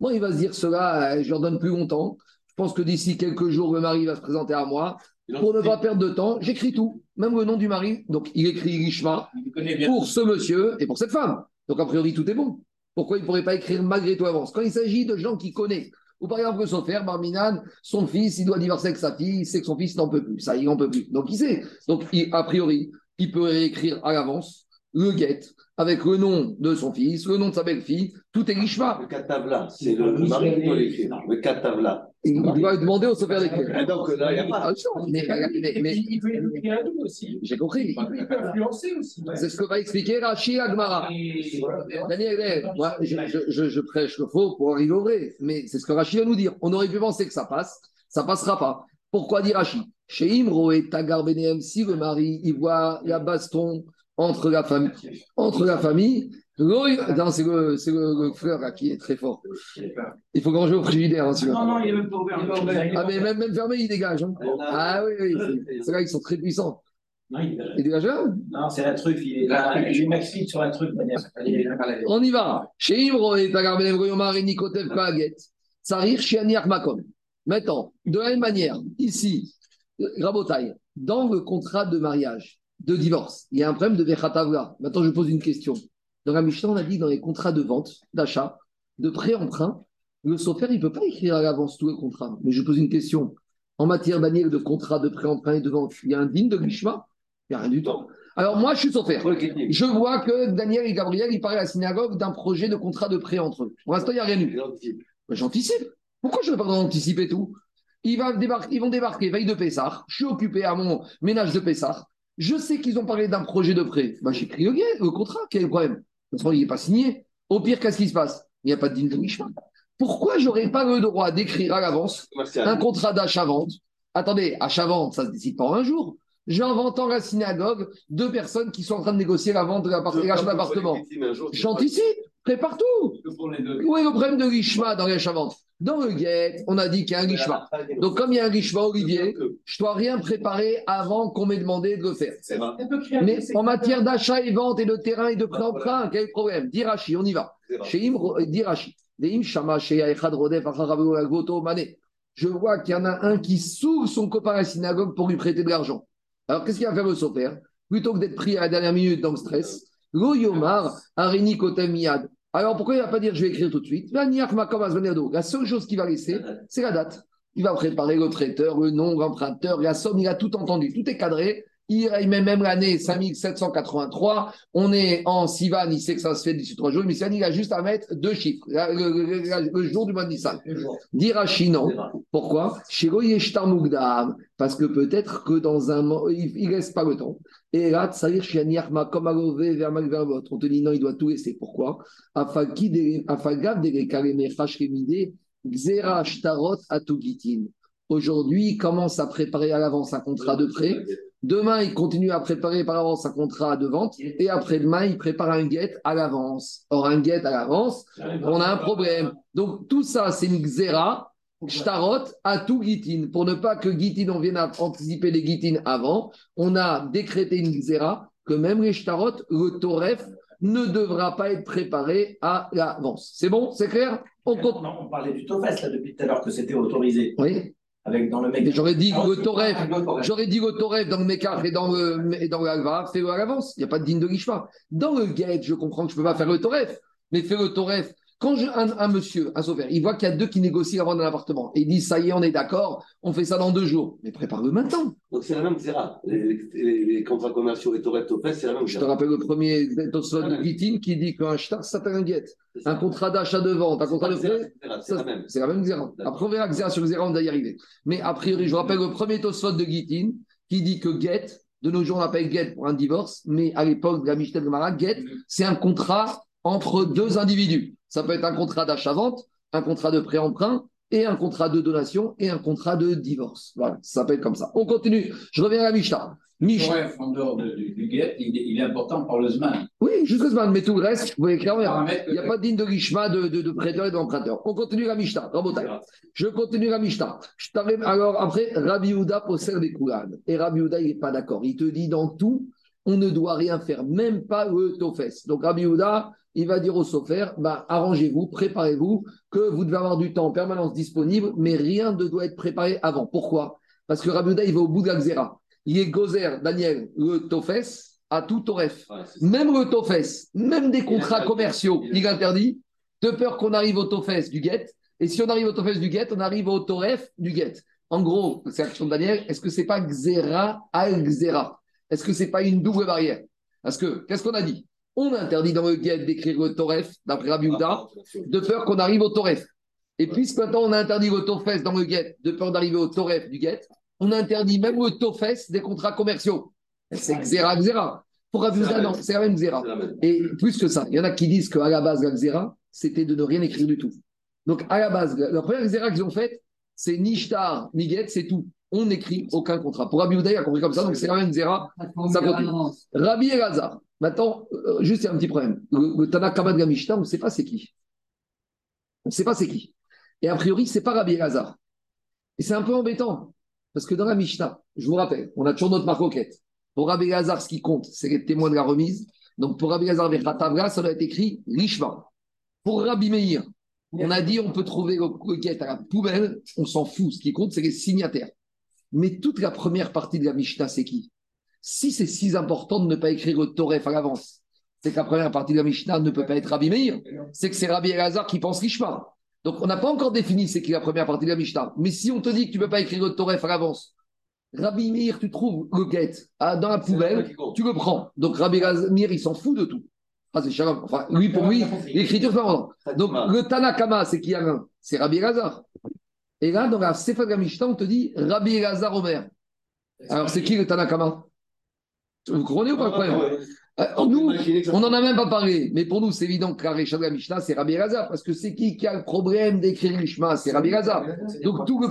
Moi, il va se dire cela, je leur donne plus longtemps. Je pense que d'ici quelques jours, le mari va se présenter à moi. Pour ne pas perdre de temps, j'écris tout, même le nom du mari. Donc, il écrit Rishma pour ce monsieur et pour cette femme. Donc, a priori, tout est bon. Pourquoi il ne pourrait pas écrire malgré tout avance Quand il s'agit de gens qui connaissent, ou par exemple, le Sofer, Barminan, son fils, il doit divorcer avec sa fille, il sait que son fils n'en peut plus. Ça, il n'en peut plus. Donc, il sait. Donc, a priori, il peut écrire à l'avance le guet avec le nom de son fils, le nom de sa belle-fille, tout est Gishma. Le katavla, c'est le, le mari qui doit l'écrire. Le katavla. Il doit demander au Sofer d'écrire. Ah, Donc là, il n'y a pas. Ah, non, mais, mais- mais- Il peut écrire à nous aussi. j'ai compris. Il peut influencer aussi. C'est ce que va expliquer Rachi Agmara. Daniel, moi, je, je- je- je prêche le faux pour arriver au vrai, mais c'est ce que Rachid va nous dire. On aurait pu penser que ça passe, ça passera pas. Pourquoi dit Rachid Chez Imro et Tagar Benem, si le mari il voit la baston entre la famille, entre la famille, non, c'est le, c'est le- le là, qui est très fort. Il faut manger au frigidaire. hein. Non, non, il est même pas ouvert. Ah, mais même, même fermé, il dégage. hein. Ah oui, oui, c'est- là ils sont très puissants. Non, il dégage là non, c'est la truffe. Il est là. Maxi sur la truffe. On y va. Chez Imro et Tagar Benem Goyomar et Nikotev Kaget. Sarir Shianiach Makom. Maintenant, de la même manière, ici, Rabotai, dans le contrat de mariage, de divorce, il y a un problème de Vechatavla. Maintenant, je pose une question. Dans la Mishnah, on a dit dans les contrats de vente, d'achat, de prêt-emprunt, le sofer, il ne peut pas écrire à l'avance tout le contrat. Mais je pose une question. En matière Daniel de contrat de prêt-emprunt et de vente, il y a un digne de Gishma Il n'y a rien du tout. Alors, moi, je suis sofer. Je vois que Daniel et Gabriel, ils parlent à la synagogue d'un projet de contrat de prêt entre eux. Pour l'instant, il n'y a rien eu. Ben, J'anticipe. Pourquoi je ne vais pas anticiper tout? Ils, va débarquer, ils vont débarquer veille de Pessah. Je suis occupé à mon ménage de Pessah. Je sais qu'ils ont parlé d'un projet de prêt. Ben, J'écris le, contrat. Quel est le problème? De toute façon, il n'est pas signé. Au pire, qu'est-ce qui se passe? Il n'y a pas de digne de. Pourquoi j'aurais pas le droit d'écrire à l'avance un contrat d'achat-vente? Attendez, achat-vente, ça se décide pas en un jour. J'invente en la synagogue deux personnes qui sont en train de négocier la vente de l'achat d'appartement. J'anticipe, prépare tout. Où est le problème de Rishma dans l'achat-vente? Dans le guet, on a dit qu'il y a un Rishma. Donc, comme il y a un Rishma, Olivier, je dois rien préparer avant qu'on m'ait demandé de le faire. C'est vrai. Mais en matière d'achat et vente et de terrain et de prêt-emprunt, quel problème? Dirachi, on y va. Chez euh, Dirachi. Je vois qu'il y en a un qui saoule son copain à la synagogue pour lui prêter de l'argent. Alors, qu'est-ce qu'il va faire le sofer Plutôt que d'être pris à la dernière minute dans le stress, Lo Yomar, Arini Kotem Miyad. Alors, pourquoi il ne va pas dire je vais écrire tout de suite? Azbenado. La seule chose qu'il va laisser, c'est la date. Il va préparer le traiteur, le nom, l'emprunteur, la somme, il a tout entendu, tout est cadré. Il il met même l'année 5783. On est en Sivan, il sait que ça se fait d'ici trois jours. Mais Sivan, il a juste à mettre deux chiffres. Le, le- le- jour du mois de Nissan. Dirachi, non. Pourquoi? Parce que peut-être que dans un mo- il ne laisse pas le temps. Et là, comme. On te dit non, il doit tout laisser. Pourquoi? Aujourd'hui, il commence à préparer à l'avance un contrat de prêt. Demain, il continue à préparer par avance un contrat de vente. Et après-demain, il prépare un guet à l'avance. Or, un guet à l'avance, on a un problème. Donc, tout ça, c'est une xéra, shtarot, à tout gitin. Pour ne pas que gitin, on vienne à anticiper les gitin avant, on a décrété une xéra que même les shtarot, le toref, ne devra pas être préparé à l'avance. C'est bon? C'est clair? On compte. Non, on parlait du Tofes là depuis tout à l'heure que c'était autorisé. Oui, Avec dans le j'aurais dit le toref. J'aurais dit dans le Mekar et dans le, et dans fais-le à l'avance. Il n'y a pas de digne de Gishma. Dans le Guet, je comprends que je ne peux pas faire le Toref, mais fais le Toref. Quand je, un, un monsieur, un sauveur, il voit qu'il y a deux qui négocient avant d'un appartement et il dit ça y est, on est d'accord, on fait ça dans deux jours. Mais prépare-le maintenant. Donc c'est la même Zera. Les, les, les contrats commerciaux et Torret Topes, c'est la même Je te rappelle le premier Tosfot de Gitin qui dit qu'un shtar, ça s'appelle un guet. Un contrat d'achat de vente, un contrat de prêt, C'est la même. Xéra. Après, on verra Xéra sur Xéra, on va y arriver. Mais a priori, je vous rappelle le premier Tosfot de Gitin qui dit que Get, de nos jours, on appelle Get pour un divorce, mais à l'époque de la Mishnah de Mara, Get, c'est un contrat entre deux individus. Ça peut être un contrat d'achat-vente, un contrat de prêt-emprunt, et un contrat de donation et un contrat de divorce. Voilà, ça s'appelle comme ça. On continue. Je reviens à la Mishnah. Mishnah. En dehors de- du, du guet, il, est- il est important par le Zman. Oui, jusqu'au Zman, mais tout le reste, vous écrire. Paramètre Il n'y a pas de digne de Rishma de, de, de prêteur et d'emprunteur. On continue la Mishnah. Je continue la Mishnah. Je t'arrive- Alors après, Rabbi Houda possède des Kouran. Et Rabbi Houda, il n'est pas d'accord. Il te dit dans tout, on ne doit rien faire, même pas le Tofes. Donc Rabbi Houda, il va dire au Sofer, bah, arrangez-vous, préparez-vous, que vous devez avoir du temps en permanence disponible, mais rien ne doit être préparé avant. Pourquoi? Parce que Rabbi Houda, il va au bout de la Xéra. Il est Gozer, Daniel, le Tofes, à tout Toref. Même le Tofes, même des contrats commerciaux, Il il interdit, de peur qu'on arrive au Tofes du guet. Et si on arrive au Tofes du guet, on arrive au Toref du guet. En gros, c'est la question de Daniel, est-ce que c'est pas Xera al Xera Est-ce que c'est pas une double barrière? Parce que, qu'est-ce qu'on a dit? On interdit dans le guet d'écrire le Toref, d'après Rabbi Houda, de peur qu'on arrive au Toref. Et puisque maintenant on a interdit le Tofes dans le guet, de peur d'arriver au Toref du guet, on interdit même le Tofes des contrats commerciaux. C'est Xera Xera. Pour Rabbi Houda, non, c'est la même même. Et plus que ça, il y en a qui disent qu'à la base, la Xéra, c'était de ne rien écrire du tout. Donc, à la base, la première Xéra qu'ils ont faite, c'est Nishtar, Niget, c'est tout. On n'écrit aucun contrat. Pour Rabbi Houda, il a compris comme ça, donc c'est la même Xéra. Ça. Rabbi Elazar. Maintenant, euh, juste un petit problème. Le, le Tanakama de la Mishnah, on ne sait pas c'est qui. On ne sait pas c'est qui. Et a priori, c'est pas Rabbi Elazar. Et c'est un peu embêtant. Parce que dans la Mishnah, je vous rappelle, on a toujours notre marcoquette. Pour Rabbi Elazar, ce qui compte, c'est les témoins de la remise. Donc pour Rabbi Elazar Vechatavra, ça doit être écrit Rishma. Pour Rabbi Meir, on a dit on peut trouver le coquette à la poubelle, on s'en fout. Ce qui compte, c'est les signataires. Mais toute la première partie de la Mishnah, c'est qui? Si c'est si important de ne pas écrire le Toref à l'avance, c'est que la première partie de la Mishnah ne peut pas être Rabbi Meir, c'est que c'est Rabbi Elazar qui pense Rishma. Donc on n'a pas encore défini c'est qui la première partie de la Mishnah. Mais si on te dit que tu ne peux pas écrire le Toref à l'avance, Rabbi Meir, tu trouves le guet ah, dans la poubelle, tu le prends. Donc Rabbi Meir, il s'en fout de tout. Ah, c'est Shalom. Enfin, lui, pour lui, l'écriture, c'est important. Donc, le Tanakama, c'est qui a un C'est Rabbi Elazar. Et là, dans la Sefer de la Mishnah, on te dit Rabbi Elazar Omer. Alors, c'est qui le Tanakama? Vous comprenez ou pas le problème Euh, Nous, on n'en a même pas parlé, mais pour nous, c'est évident que la de la Mishnah, c'est Rabbi Elazar, parce que c'est qui qui a le problème d'écrire l'Ishma C'est Rabbi Elazar. Donc, tout le.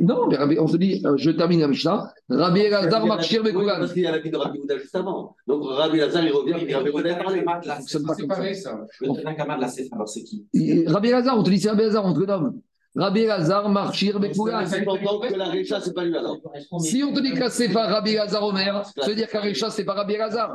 Non, mais Rabbi- on te dit, euh, je termine la Mishnah. Rabbi Elazar, Marchir Oui, Bekoulan. parce qu'il y a la vie de Rabbi Houda juste avant. Donc Rabbi Lazare, il revient, puis Rabbi Houda parlé. C'est pareil, ça. Le Tanakama de la Sefa, alors c'est qui? Rabbi Elazar, on te dit c'est Rabbi Elazar, on te le nomme. Rabbi Elazar, Marchir Bekoulan. C'est important que la Récha, c'est pas lui alors. Si on te dit que c'est pas Rabbi Elazar Omer, ça veut dire qu'Arecha, c'est pas Rabbi Elazar.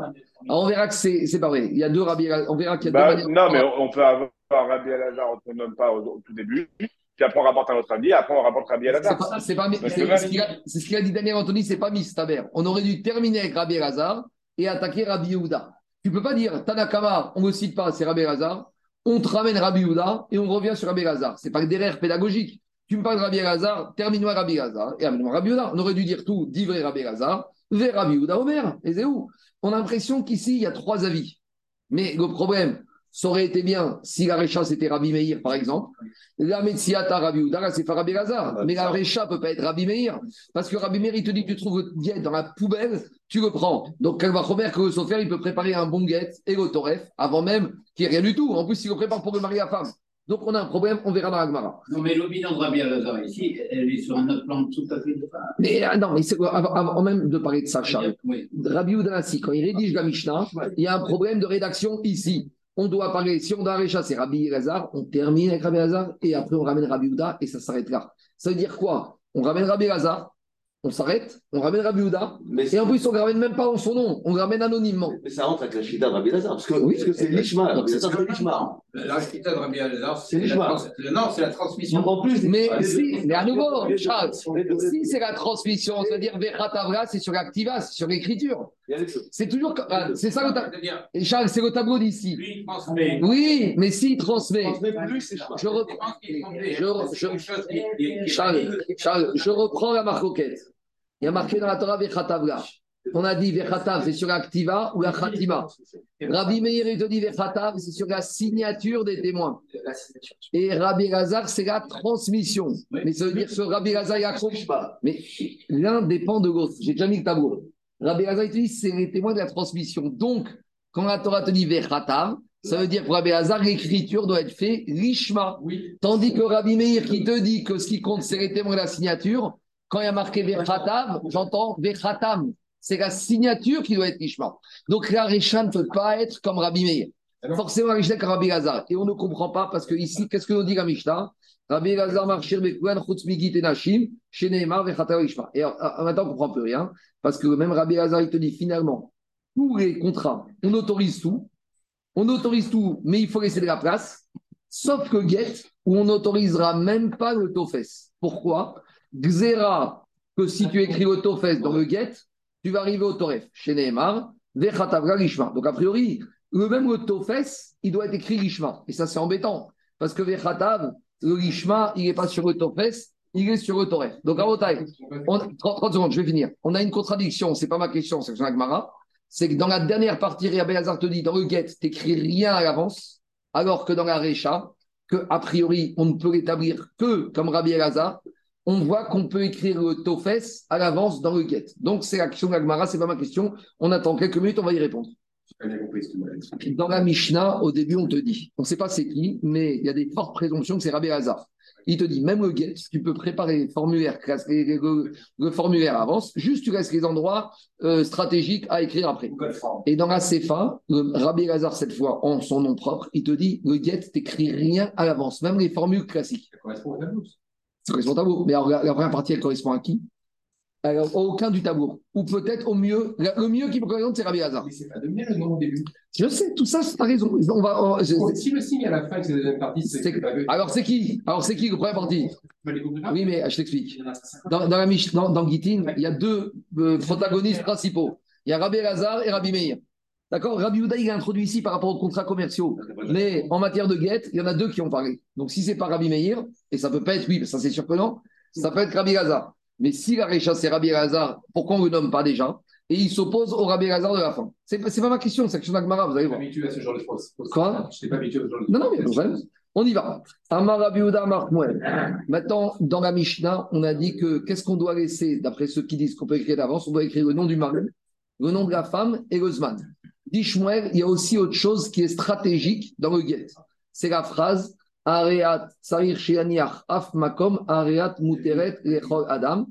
Alors on verra que c'est c'est pas vrai. Il y a deux Rabbi. On verra qu'il y a Bah, deux manières. non, mais on peut avoir Rabbi Elazar, on ne nomme pas au, au tout début, puis après on rapporte un autre avis, après on rapporte Rabbi C'est pas- C'est pas, c'est- que ce qu'il a- c'est ce a dit Daniel Anthony, c'est pas Mistaber. On aurait dû terminer avec Rabbi Elazar et attaquer Rabbi Yehuda. Tu peux pas dire Tanakama, on ne cite pas, c'est Rabbi Elazar. On te ramène Rabbi Yehuda et on revient sur Rabbi Elazar. C'est pas derrière pédagogique. Tu me parles de Rabbi Elazar, termine-moi Rabbi et amène-moi Rabbi Yehuda. On aurait dû dire tout, divré Rabbi Elazar, vers Rabbi Yehuda Omer. Et où? On a l'impression qu'ici, il y a trois avis. Mais le problème, ça aurait été bien si la Récha c'était Rabbi Meir, par exemple. La Metsiata Rabbi là, c'est Rabbi Elazar. Mais la Récha peut pas être Rabbi Meir. Parce que Rabbi Meir, il te dit que tu trouves le guet dans la poubelle, tu le prends. Donc, elle va remettre que le Sofer, il peut préparer un bon guet et le Toref avant même qu'il n'y ait rien du tout. En plus, il le prépare pour le mari à femme. Donc, on a un problème, on verra dans la Gemara. Non, mais l'opinion de Rabbi Elazar ici, elle est sur un autre plan tout à fait différent. Mais ah, non, mais c'est- avant, avant même de parler de Charles. Oui. Rabbi Udanassi, quand il rédige la Mishnah, il y a un problème de rédaction ici. On doit parler, si on doit réchasser Rabbi Elazar, on termine avec Rabbi Elazar et après on ramène Rabbi Uda et ça s'arrête là. Ça veut dire quoi? On ramène Rabbi Elazar, on s'arrête, on ramène Rabbi Uda Mais, et en plus on ne ramène même pas en son nom, on le ramène anonymement. mais ça rentre avec la Shida de Rabbi Lazare, parce que Oui. c'est l'Ishma. Lazare, ce que- c'est C'est la l'Ishma. trans- le- Non, c'est la transmission. En plus, Mais, si, mais à nouveau, Charles, si c'est la transmission, c'est-à-dire Vechatavra, c'est sur l'activa, c'est sur l'écriture. C'est toujours. comme- C'est ça le tableau. Charles, c'est le tableau d'ici. Oui, mais s'il transmet. Je reprends. Charles, Charles, je reprends la marcoquette. Il y a marqué dans la Torah Vechatavla. On a dit Vechatav, c'est sur l'activa ou la Khatima. Rabbi Meir, il te dit Vechatav, c'est sur la signature des témoins. Et Rabbi Lazar, c'est la transmission. Mais ça veut dire que Rabbi Lazar, il a compris. Mais l'un dépend de l'autre. J'ai déjà mis le tableau. Rabbi Lazar, il te dit c'est les témoins de la transmission. Donc, quand la Torah te dit Vechatav, Ça veut dire pour Rabbi Hazar, l'écriture doit être faite. Oui. Tandis que Rabbi Meir qui te dit que ce qui compte, c'est les témoins de la signature, quand il y a marqué Vechatav, j'entends Vechatam. C'est la signature qui doit être richement. Donc la Récha ne peut pas être comme Rabbi Meir. Forcément, Mishnah comme Rabbi Lazar. Et on ne comprend pas parce que ici, qu'est-ce que nous dit la Mishnah? Rabbi Lazar marchir bekouan chutz migit et nashim, chez Neymar vechata ishma. Et alors, maintenant, on ne comprend plus rien parce que même Rabbi Lazar, il te dit finalement, tous les contrats, on autorise tout, on autorise tout, mais il faut laisser de la place, sauf que get, où on n'autorisera même pas le tofes. Pourquoi? Xera, que si tu écris le tofes dans le get, tu vas arriver au toref, chez Neymar, vechatavra lishma. Donc, a priori, le même le tofes, il doit être écrit lishma. Et ça, c'est embêtant. Parce que vechatav, le lishma, il n'est pas sur le tofes, il est sur le toref. Donc, à Rotaï, on- 30, 30 secondes, je vais finir. On a une contradiction, c'est pas ma question, c'est Gemara. C'est que dans la dernière partie, Rabbi Hazar te dit, dans le get, t'écris rien à l'avance, alors que dans la Recha, que a priori, on ne peut l'établir que comme Rabbi Hazar, on voit qu'on peut écrire le tofes à l'avance dans le get. Donc, c'est la question de la Gemara, c'est pas ma question. On attend quelques minutes, on va y répondre. Dans la Mishnah, au début, on te dit, on ne sait pas c'est qui, mais il y a des fortes présomptions que c'est Rabbi Hazar. Il te dit, même le get, tu peux préparer les formulaires, les- le, le formulaire à avance, juste tu laisses les endroits euh, stratégiques à écrire après. Et dans la CFA, le Rabbi Lazar, cette fois, en son nom propre, il te dit, le get, t'écris rien à l'avance, même les formules classiques. Ça correspond au tableau. Ça correspond au tableau. Mais alors, la, la première partie, elle correspond à qui? Alors, aucun du tableau. Ou peut-être au mieux, la- le mieux qui me correspond, c'est Rabbi Lazar. Mais c'est pas donné le nom au début. Je sais, tout ça, c'est- t'as raison. On va, on- je- Oh, Si le signe à la fin, que c'est la deuxième partie, c'est Alors, c'est qui? Alors, c'est qui le première partie? Oui, mais je t'explique. Dans, dans la dans, dans Gittin, il y a deux euh, protagonistes principaux. Il y a Rabbi Lazar et Rabbi Meir. D'accord? Rabbi Houda, il a introduit ici par rapport aux contrats commerciaux. Mais en matière de guette, il y en a deux qui ont parlé. Donc si c'est pas Rabbi Meir, et ça peut pas être oui, ça c'est sûr que non, ça peut être Rabbi Lazar. Mais si la Récha c'est Rabbi Lazar, pourquoi on ne le nomme pas déjà? Et il s'oppose au Rabbi Lazar de la fin. C'est pas- pas ma question, c'est question d'Agmara, vous allez Je suis voir. habitué à ce genre de choses. Quoi? Je pas habitué à ce genre de Non, non, mais problème. On y va. Amar Rabbi Houda, Shmuel. Maintenant, dans la Mishnah, on a dit que qu'est-ce qu'on doit laisser, d'après ceux qui disent qu'on peut écrire d'avance, on doit écrire le nom du mari, le nom de la femme et le zman. Dit il y a aussi autre chose qui est stratégique dans le get. C'est la phrase Areat Sarir Sheaniach Af Makom Areat Muteret Lechol Adam.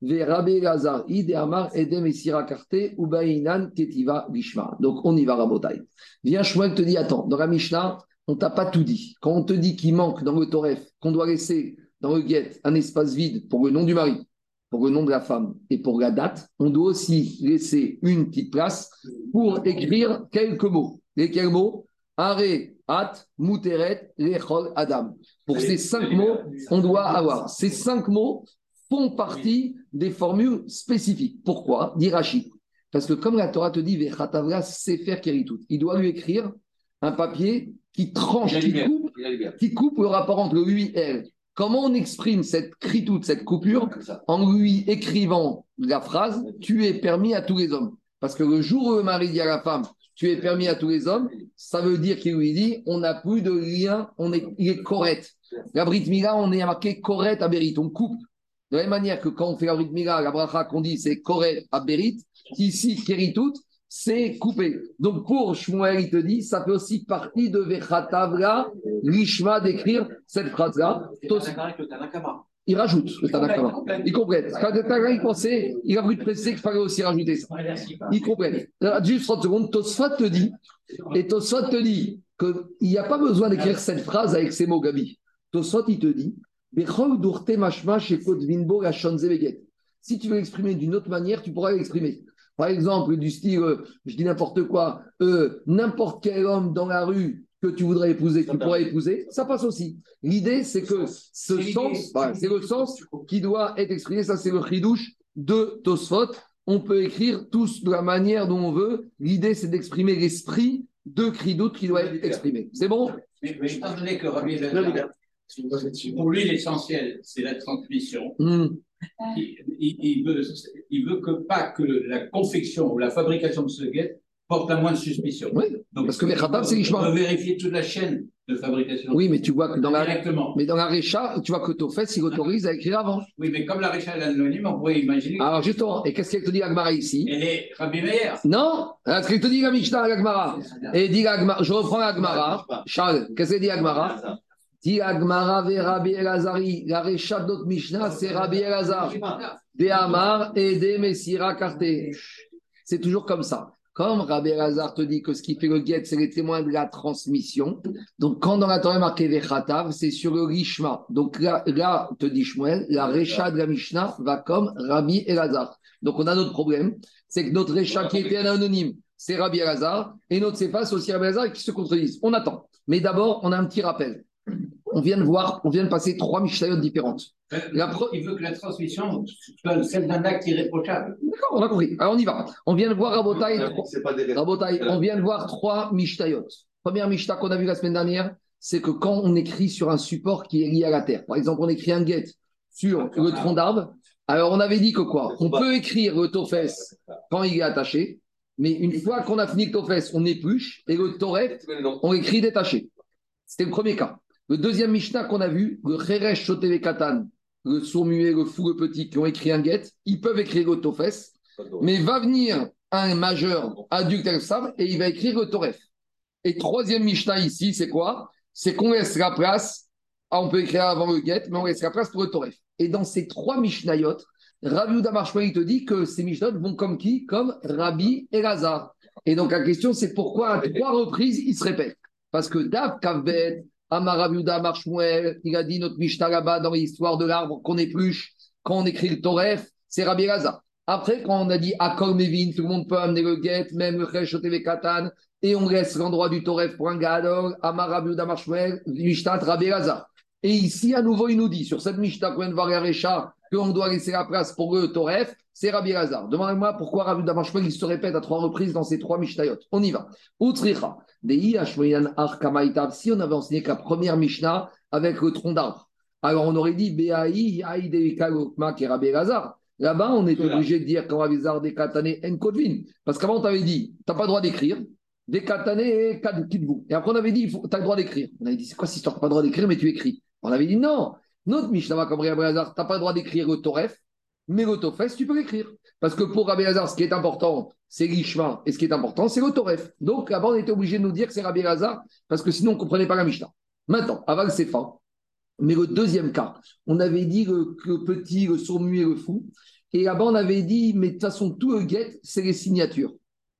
Rabbi Lazar, Amar Edem et Sira Karte, Ubainan Ketiva Gishma. Donc on y va, Rabotai. Viens, Shmuel te dit Attends, dans la Mishnah, on t'a pas tout dit. Quand on te dit qu'il manque dans le Toref, qu'on doit laisser dans le get un espace vide pour le nom du mari, pour le nom de la femme et pour la date, on doit aussi laisser une petite place pour écrire quelques mots. Lesquels mots? Are, At, Muteret, Lechol, Adam. Pour ces cinq mots, on doit avoir. Ces cinq mots font partie des formules spécifiques. Pourquoi? Dit Rachid. Parce que comme la Torah te dit, Vechatavra Sefer Keritut, il doit lui écrire un papier qui tranche, qui coupe, qui coupe le rapport entre lui et elle. Comment on exprime cette critoute, cette coupure En lui écrivant la phrase Tu es permis à tous les hommes. Parce que le jour où le mari dit à la femme Tu es permis à tous les hommes, ça veut dire qu'il lui dit On n'a plus de lien, on est, il est correct. La Brit Mila, on est marqué correct à Bérit, on coupe. De la même manière que quand on fait la Brit Mila, la bracha qu'on dit c'est correct à Bérit, ici, Keritout, c'est coupé. Donc pour Shmuel, il te dit, ça fait aussi partie de Vechatavra, l'Ishma d'écrire cette phrase-là. Il rajoute le Tanakama. Il complète. Quand il pensait, il a voulu préciser qu'il fallait aussi rajouter ça. Il complète. Juste 30 secondes, Tosfat te dit, et Tosfat te dit qu'il n'y a pas besoin d'écrire cette phrase avec ces mots, Gabi. Tosfat, il te dit. Si tu veux l'exprimer d'une autre manière, tu pourras l'exprimer. Par exemple, du style, euh, je dis n'importe quoi, euh, n'importe quel homme dans la rue que tu voudrais épouser, que tu pourrais épouser, ça passe aussi. L'idée, c'est que ce sens, voilà, c'est le sens qui doit être exprimé. Ça, c'est le chidouche de Tosfot. On peut écrire tous de la manière dont on veut. L'idée, c'est d'exprimer l'esprit de Kridout qui doit être exprimé. C'est bon? Mais, mais étant donné que Rabbi Elazar, pour lui, l'essentiel, c'est la transmission. Hmm. Il, il- il veut, il veut que pas que la confection ou la fabrication de ce guet porte à moins de suspicion. Oui, parce que les Khatab, c'est l'Ishma. On peut vérifier toute la chaîne de fabrication. Oui, mais tu vois que dans la, Directement. mais dans la Récha, tu vois que Tofes, il autorise à écrire avant. Oui, mais comme la Réchal est anonyme, on pourrait imaginer Alors justement, et qu'est-ce qu'elle te dit Agmara ici? Qu'elle est Rabbi Meir. Non, ce qu'elle te dit la Mishnah à l'Agmara. Et dit l'Agmara, je reprends l'Agmara. Charles, qu'est-ce qu'elle dit Agmara? Dit Agmara ve Rabbi Elazari. La Récha de notre Mishnah, c'est Rabbi Elazar. Des Amar et des Messira. C'est toujours comme ça. Comme Rabbi Elazar te dit que ce qui fait le guet, c'est les témoins de la transmission. Donc, quand dans la Torah est marqué Vechatav, c'est sur le Rishma. Donc là, te dit Shmuel, la Récha de la Mishnah va comme Rabbi Elazar. Donc, on a notre problème, c'est que notre Récha qui était anonyme, c'est Rabbi Elazar, et notre Sefa, aussi Rabbi Elazar qui se contredisent. On attend. Mais d'abord, on a un petit rappel. On vient de voir, on vient de passer trois Mishnayot différentes. La Il veut que la transmission soit celle d'un acte irréprochable. D'accord, on a compris. Alors, on y va. On vient de voir Rabotai, Rabotai, on vient de voir trois Mishnayot. Première Mishnah qu'on a vue la semaine dernière, c'est que quand on écrit sur un support qui est lié à la terre, par exemple, on écrit un get sur le tronc d'arbre, alors on avait dit que quoi? On peut écrire le tofes quand il est attaché, mais une fois qu'on a fini le tofes, on épluche et le toref, on écrit détaché. C'était le premier cas. Le deuxième Mishnah qu'on a vu, le Cheresh Shotele Katan, le sourd le fou, le petit, qui ont écrit un get, ils peuvent écrire le tofes, mais va venir un majeur adulte responsable et il va écrire le Toref. Et troisième Mishnah ici, c'est quoi? C'est qu'on laisse la place, ah, on peut écrire avant le get, mais on laisse la place pour le Toref. Et dans ces trois Mishnayot, Rabbi Uda Marshmallow, il te dit que ces Mishnayot vont comme qui? Comme Rabbi et Lazare. Et donc la question, c'est pourquoi à trois reprises ils se répètent Parce que Dav Kavbet, Amar Rabbi Uda Marshmuel, il a dit notre Mishnah là-bas dans l'histoire de l'arbre qu'on épluche, quand on écrit le Toref, c'est Rabbi Lazare. Après, quand on a dit Akol Mevin, tout le monde peut amener le guet, même le Chesh Katan, et on laisse l'endroit du Toref pour un Gadol, Amar Rabbi Uda Marshmuel, Mishnah Rabbi Lazare. Et ici, à nouveau, il nous dit, sur cette Mishnah qu'on Recha, qu'on doit laisser la place pour le Toref, c'est Rabbi Lazare. Demandez-moi pourquoi Rabbi Uda Marshmuel, il se répète à trois reprises dans ces trois Mishnayot. On y va. Utricha. Si on avait enseigné que la première Mishnah avec le tronc d'arbre, alors on aurait dit Beaï. Là-bas, on est obligé de dire quand décatane en Kodvin. Parce qu'avant, on t'avait dit, tu n'as pas le droit d'écrire. Décatane et Kidvou. Et après, on avait dit, tu as le droit d'écrire. On avait dit, c'est quoi cette histoire? Tu n'as pas le droit d'écrire, mais tu écris. On avait dit, non. Notre Mishnah va comme tu n'as pas le droit d'écrire le Toref, mais le Tofes, tu peux l'écrire. Parce que pour Rabbi Lazare, ce qui est important, c'est l'Ishma, et ce qui est important, c'est le Toref. Donc là-bas, on était obligé de nous dire que c'est Rabbi Lazare, parce que sinon, on ne comprenait pas la Mishnah. Maintenant, Aval Sefa. Mais le deuxième cas, on avait dit le, le petit, le sourd-muet, le fou. Et là-bas, on avait dit, mais de toute façon, tout le guet, c'est les signatures.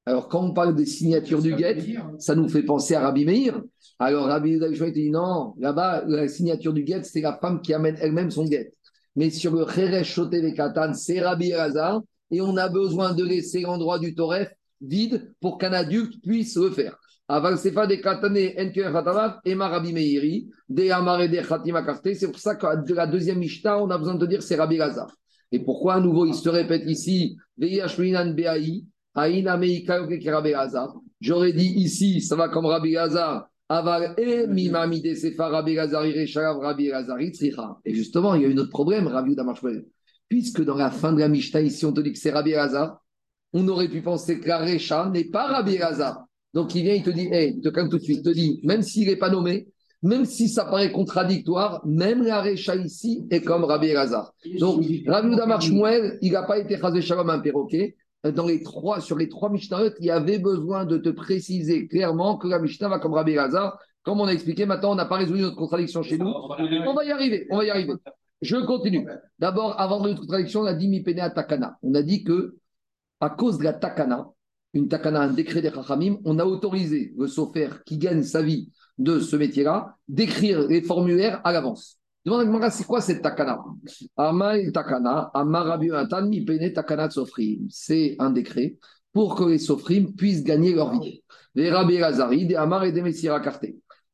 Alors, quand on parle des signatures du guet, ça nous fait penser à Rabbi Meir. Alors, Rabbi Yehuda dit non, là-bas, la signature du guet, c'est la femme qui amène elle-même son guet. Mais sur le Cheresh Shoté les Katan, c'est Rabbi Elazar, et on a besoin de laisser l'endroit du Toref vide pour qu'un adulte puisse le faire. Aval Sefa de Katane Enker Hatavav, Ema Rabbi Meiri, de Amare de Khatima Karte. C'est pour ça que de la deuxième Mishnah, on a besoin de dire c'est Rabbi Elazar. Et pourquoi à nouveau il se répète ici, Veyashminan Beaï, Aïna Meika Rabbi Elazar. J'aurais dit ici, ça va comme Rabbi Elazar. Aval et Sefa Rabbi Rabbi Itzricha. Et justement, il y a eu un autre problème, Rabbi Udamarshvel. Puisque dans la fin de la Mishnah, ici, on te dit que c'est Rabbi Elazar, on aurait pu penser que la Recha n'est pas Rabbi Elazar. Donc il vient, il te dit, hey, il te calme tout de suite, il te dit, même s'il n'est pas nommé, même si ça paraît contradictoire, même la Recha ici est comme Rabbi Elazar. Donc Rabbi Udamar Shmuel, il n'a pas été chazé shalom un perroquet. Dans les trois, sur les trois Mishnahot, il y avait besoin de te préciser clairement que la Mishnah va comme Rabbi Elazar. Comme on a expliqué, maintenant on n'a pas résolu notre contradiction chez nous. On va y arriver, on va y arriver. Je continue. D'abord, avant notre contradiction, on a dit Mipene à Takana. On a dit que, à cause de la Takana, une Takana, un décret des Chachamim, on a autorisé le sofer qui gagne sa vie de ce métier-là d'écrire les formulaires à l'avance. Demande c'est quoi cette Takana? Ama Takana, Takana Sofrim. C'est un décret pour que les Sofrim puissent gagner leur vie. Les Rabbi Lazari, des Amar et des Messira.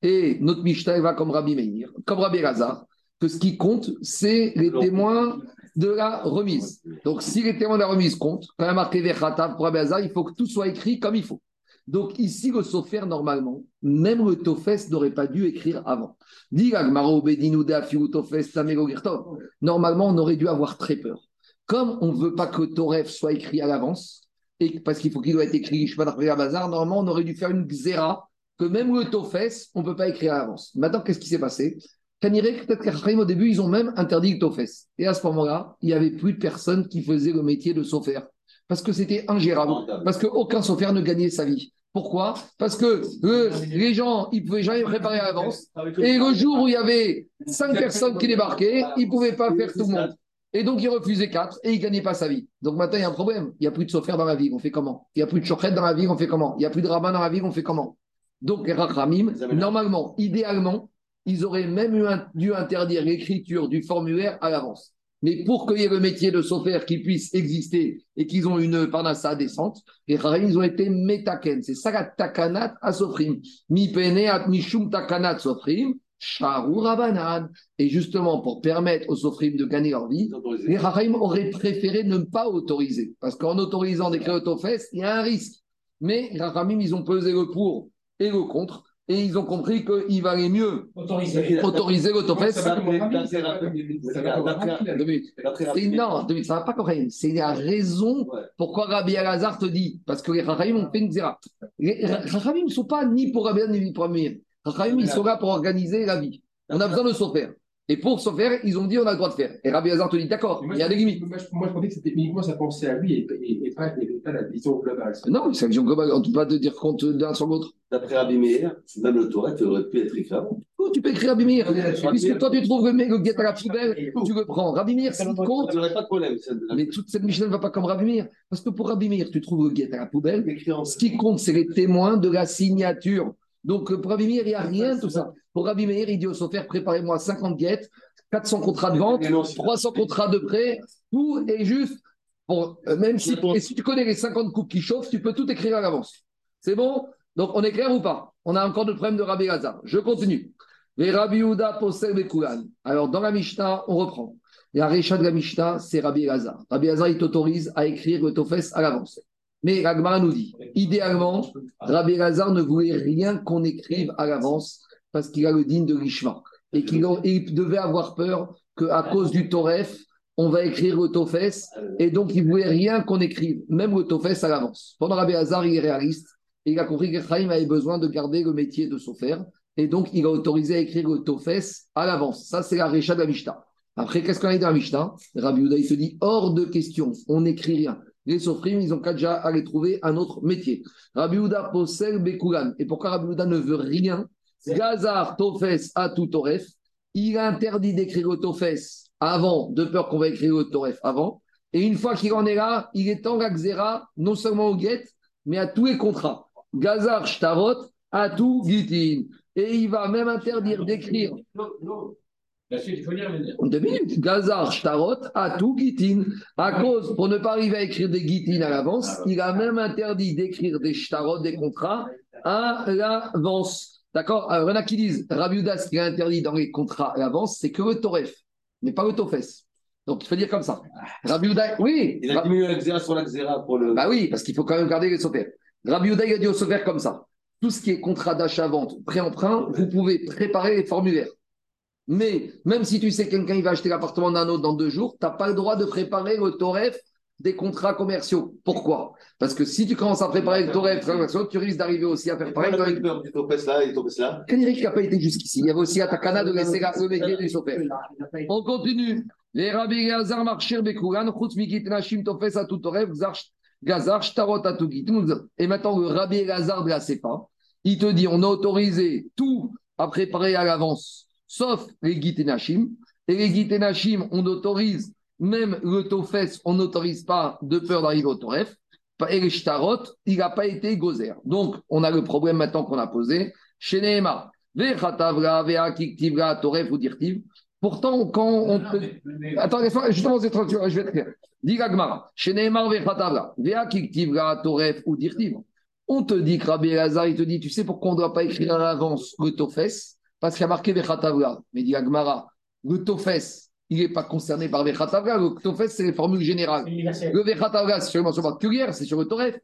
Et notre Mishnah va comme Rabbi Meir, comme Rabbi Lazar, que ce qui compte, c'est les témoins de la remise. Donc, si les témoins de la remise comptent, quand il y a marqué Vechatav pour Rabbi Lazar, il faut que tout soit écrit comme il faut. Donc, ici, le Sofer, normalement, même le Tofes n'aurait pas dû écrire avant. Normalement, on aurait dû avoir très peur. Comme on ne veut pas que Toref soit écrit à l'avance, et parce qu'il faut qu'il doit être écrit Bazar, normalement, on aurait dû faire une xéra que même le Tofes, on ne peut pas écrire à l'avance. Maintenant, qu'est-ce qui s'est passé? Peut-être au début, ils ont même interdit le Tofes. Et à ce moment-là, il n'y avait plus de personnes qui faisaient le métier de sofer. Parce que c'était ingérable. Parce qu'aucun sofer ne gagnait sa vie. Pourquoi? Parce que euh, les gens, ils ne pouvaient jamais préparer à l'avance. Et le jour où il y avait cinq personnes qui débarquaient, ils ne pouvaient pas faire tout le monde. Et donc, il refusait quatre et il ne gagnait pas sa vie. Donc maintenant, il y a un problème. Il n'y a plus de sofer dans la ville, on fait comment? Il n'y a plus de chochet dans la ville, on fait comment? Il n'y a plus de rabbin dans la ville, on fait comment? Donc, les rachamim, normalement, idéalement, ils auraient même dû interdire l'écriture du formulaire à l'avance. Mais pour qu'il y ait le métier de sofer qui puisse exister et qu'ils ont une parnassa décente, les rachamim, ils ont été metaken. C'est ça la takanat à sofrim. Mi pene at mishum takanat sofrim. Et justement, pour permettre aux Sofrim de gagner leur vie, les Rahim auraient préféré ne pas autoriser. Parce qu'en autorisant des créotofes, il y a un risque. Mais les Rahim, ils ont pesé le pour et le contre. Et ils ont compris qu'il valait mieux autoriser, autoriser l'autofesse. Non, ça va pas correct. C'est la raison pourquoi Rabbi Alazar te dit. Parce que les Rahim ont fait une zéra. Les Rahim ne sont pas ni pour Rabbi ni pour Amir. Rahim, ils sont là pour organiser la vie. On a besoin de faire. Et pour se faire, ils ont dit on a le droit de faire. Et Rabbi Hazar te dit d'accord, il y a des limites. Moi, je, moi, je pensais que c'était uniquement sa pensée à lui et, et, et, pas, et pas, la vision globale. Non, c'est la vision globale. On ne peut pas te dire compte d'un sur l'autre. D'après Rabbi Meir, même le Torah, tu aurais pu être écrit avant. Oh, tu peux écrire Rabbi Meir? Puisque toi, tu trouves le guet à la poubelle, tu le prends. Rabbi Meir, c'est compte. Tu n'aurais pas de problème. Mais toute cette Mishnah ne va pas comme Rabbi Meir. Parce que pour Rabbi Meir, tu trouves le guet à la poubelle. Ce qui compte, c'est les témoins de la signature. Donc, pour Rabbi Meir, il n'y a rien de tout ça. Pour Rabbi Meir, il dit au Sofer, préparez-moi 50 guettes, 400 contrats de vente, 300 contrats de prêt, tout est juste. Pour, même si, et si tu connais les 50 coupes qui chauffent, tu peux tout écrire à l'avance. C'est bon? Donc, on est clair ou pas? On a encore le problème de Rabbi Hazar. Je continue. Les Rabbi Yehuda possèdent les Koulan. Alors, dans la Mishnah, on reprend. La récha de la Mishnah, c'est Rabbi Hazar. Rabbi Hazar, il t'autorise à écrire le Tofes à l'avance. Mais Ragmara nous dit, idéalement, Rabbi Lazar ne voulait rien qu'on écrive à l'avance parce qu'il a le digne de l'Ishma. Et qu'il devait avoir peur qu'à cause du Toref, on va écrire le Tofes. Et donc, il ne voulait rien qu'on écrive, même le Tofes à l'avance. Pendant Rabbi Hazar, il est réaliste. Il a compris que Chaim avait besoin de garder le métier de Sofer. Et donc, il a autorisé à écrire le Tofes à l'avance. Ça, c'est la récha de la Mishnah. Après, qu'est-ce qu'on a dit dans la Mishnah? Rabbi Uda, il se dit hors de question, on n'écrit rien. Les Sofrim, ils ont qu'à déjà aller trouver un autre métier. Rabbi Uda possède Bekoulan. Et pourquoi Rabbi Uda ne veut rien Gazar, Tofes, tout Toref. Il a interdit d'écrire le Tofes avant, de peur qu'on va écrire le Toref avant. Et une fois qu'il en est là, il est en Gazera, non seulement au Get, mais à tous les contrats. Gazar, Shtarot, tout Gitin. Et il va même interdire d'écrire. Non, non. La suite, il faut dire. Deux minutes. Gazar, Shtarot, tout Gitin. À cause, pour ne pas arriver à écrire des Gitin à l'avance, il a même interdit d'écrire des Shtarot, des contrats à l'avance. D'accord? Alors, il y en a qui disent, Rabbi Uda, ce qui est interdit dans les contrats à l'avance, c'est que le Toref, mais pas le Tofes. Donc, il faut dire comme ça. Rabbi Uda, oui. Il a diminué la xéra sur la xéra pour le. Bah oui, parce qu'il faut quand même garder les sophères. Rabbi Uda, il a dit au sophères comme ça. Tout ce qui est contrat d'achat-vente, prêt-emprunt, vous pouvez préparer les formulaires. Mais même si tu sais que quelqu'un il va acheter l'appartement d'un autre dans deux jours, tu n'as pas le droit de préparer le Toref des contrats commerciaux. Pourquoi? Parce que si tu commences à préparer le Toref commerciaux, tu risques d'arriver aussi à faire pareil. Dans les... du Topes là et Topes là. N'a pas été jusqu'ici. Il y avait aussi à Takana de laisser la métier du Sofer. On continue. Les Rabbi Gazar Marchir Bekouran, Chutz Mikit Nashim Tofes à tout Toref, Gazar Shtarot à tout Et maintenant, le Rabbi Gazar de la CEPA, il te dit on a autorisé tout à préparer à l'avance sauf les Gitenachim. Et les Gitenachim, on autorise, même le Tofes, on n'autorise pas de peur d'arriver au Toref. Et les Shtarot, il n'a pas été gozer. Donc, on a le problème maintenant qu'on a posé. Chez Nehema, Toref ou Dirtiv. Pourtant, quand on te... Attends, laisse-moi, justement, je vais te dire. Dis Gagmara. Chez Nehema, Toref ou Dirtiv. On te dit que Rabbi Lazar, il te dit, tu sais pourquoi on ne doit pas écrire à l'avance le Tofes? Parce qu'il y a marqué Vechatavra. Mais dit Agmara, le Tofes, il n'est pas concerné par Vechatavra. Le Tofes, c'est les formules générales. Le Vechatavra, c'est sur une mention particulière, c'est sur le Toref.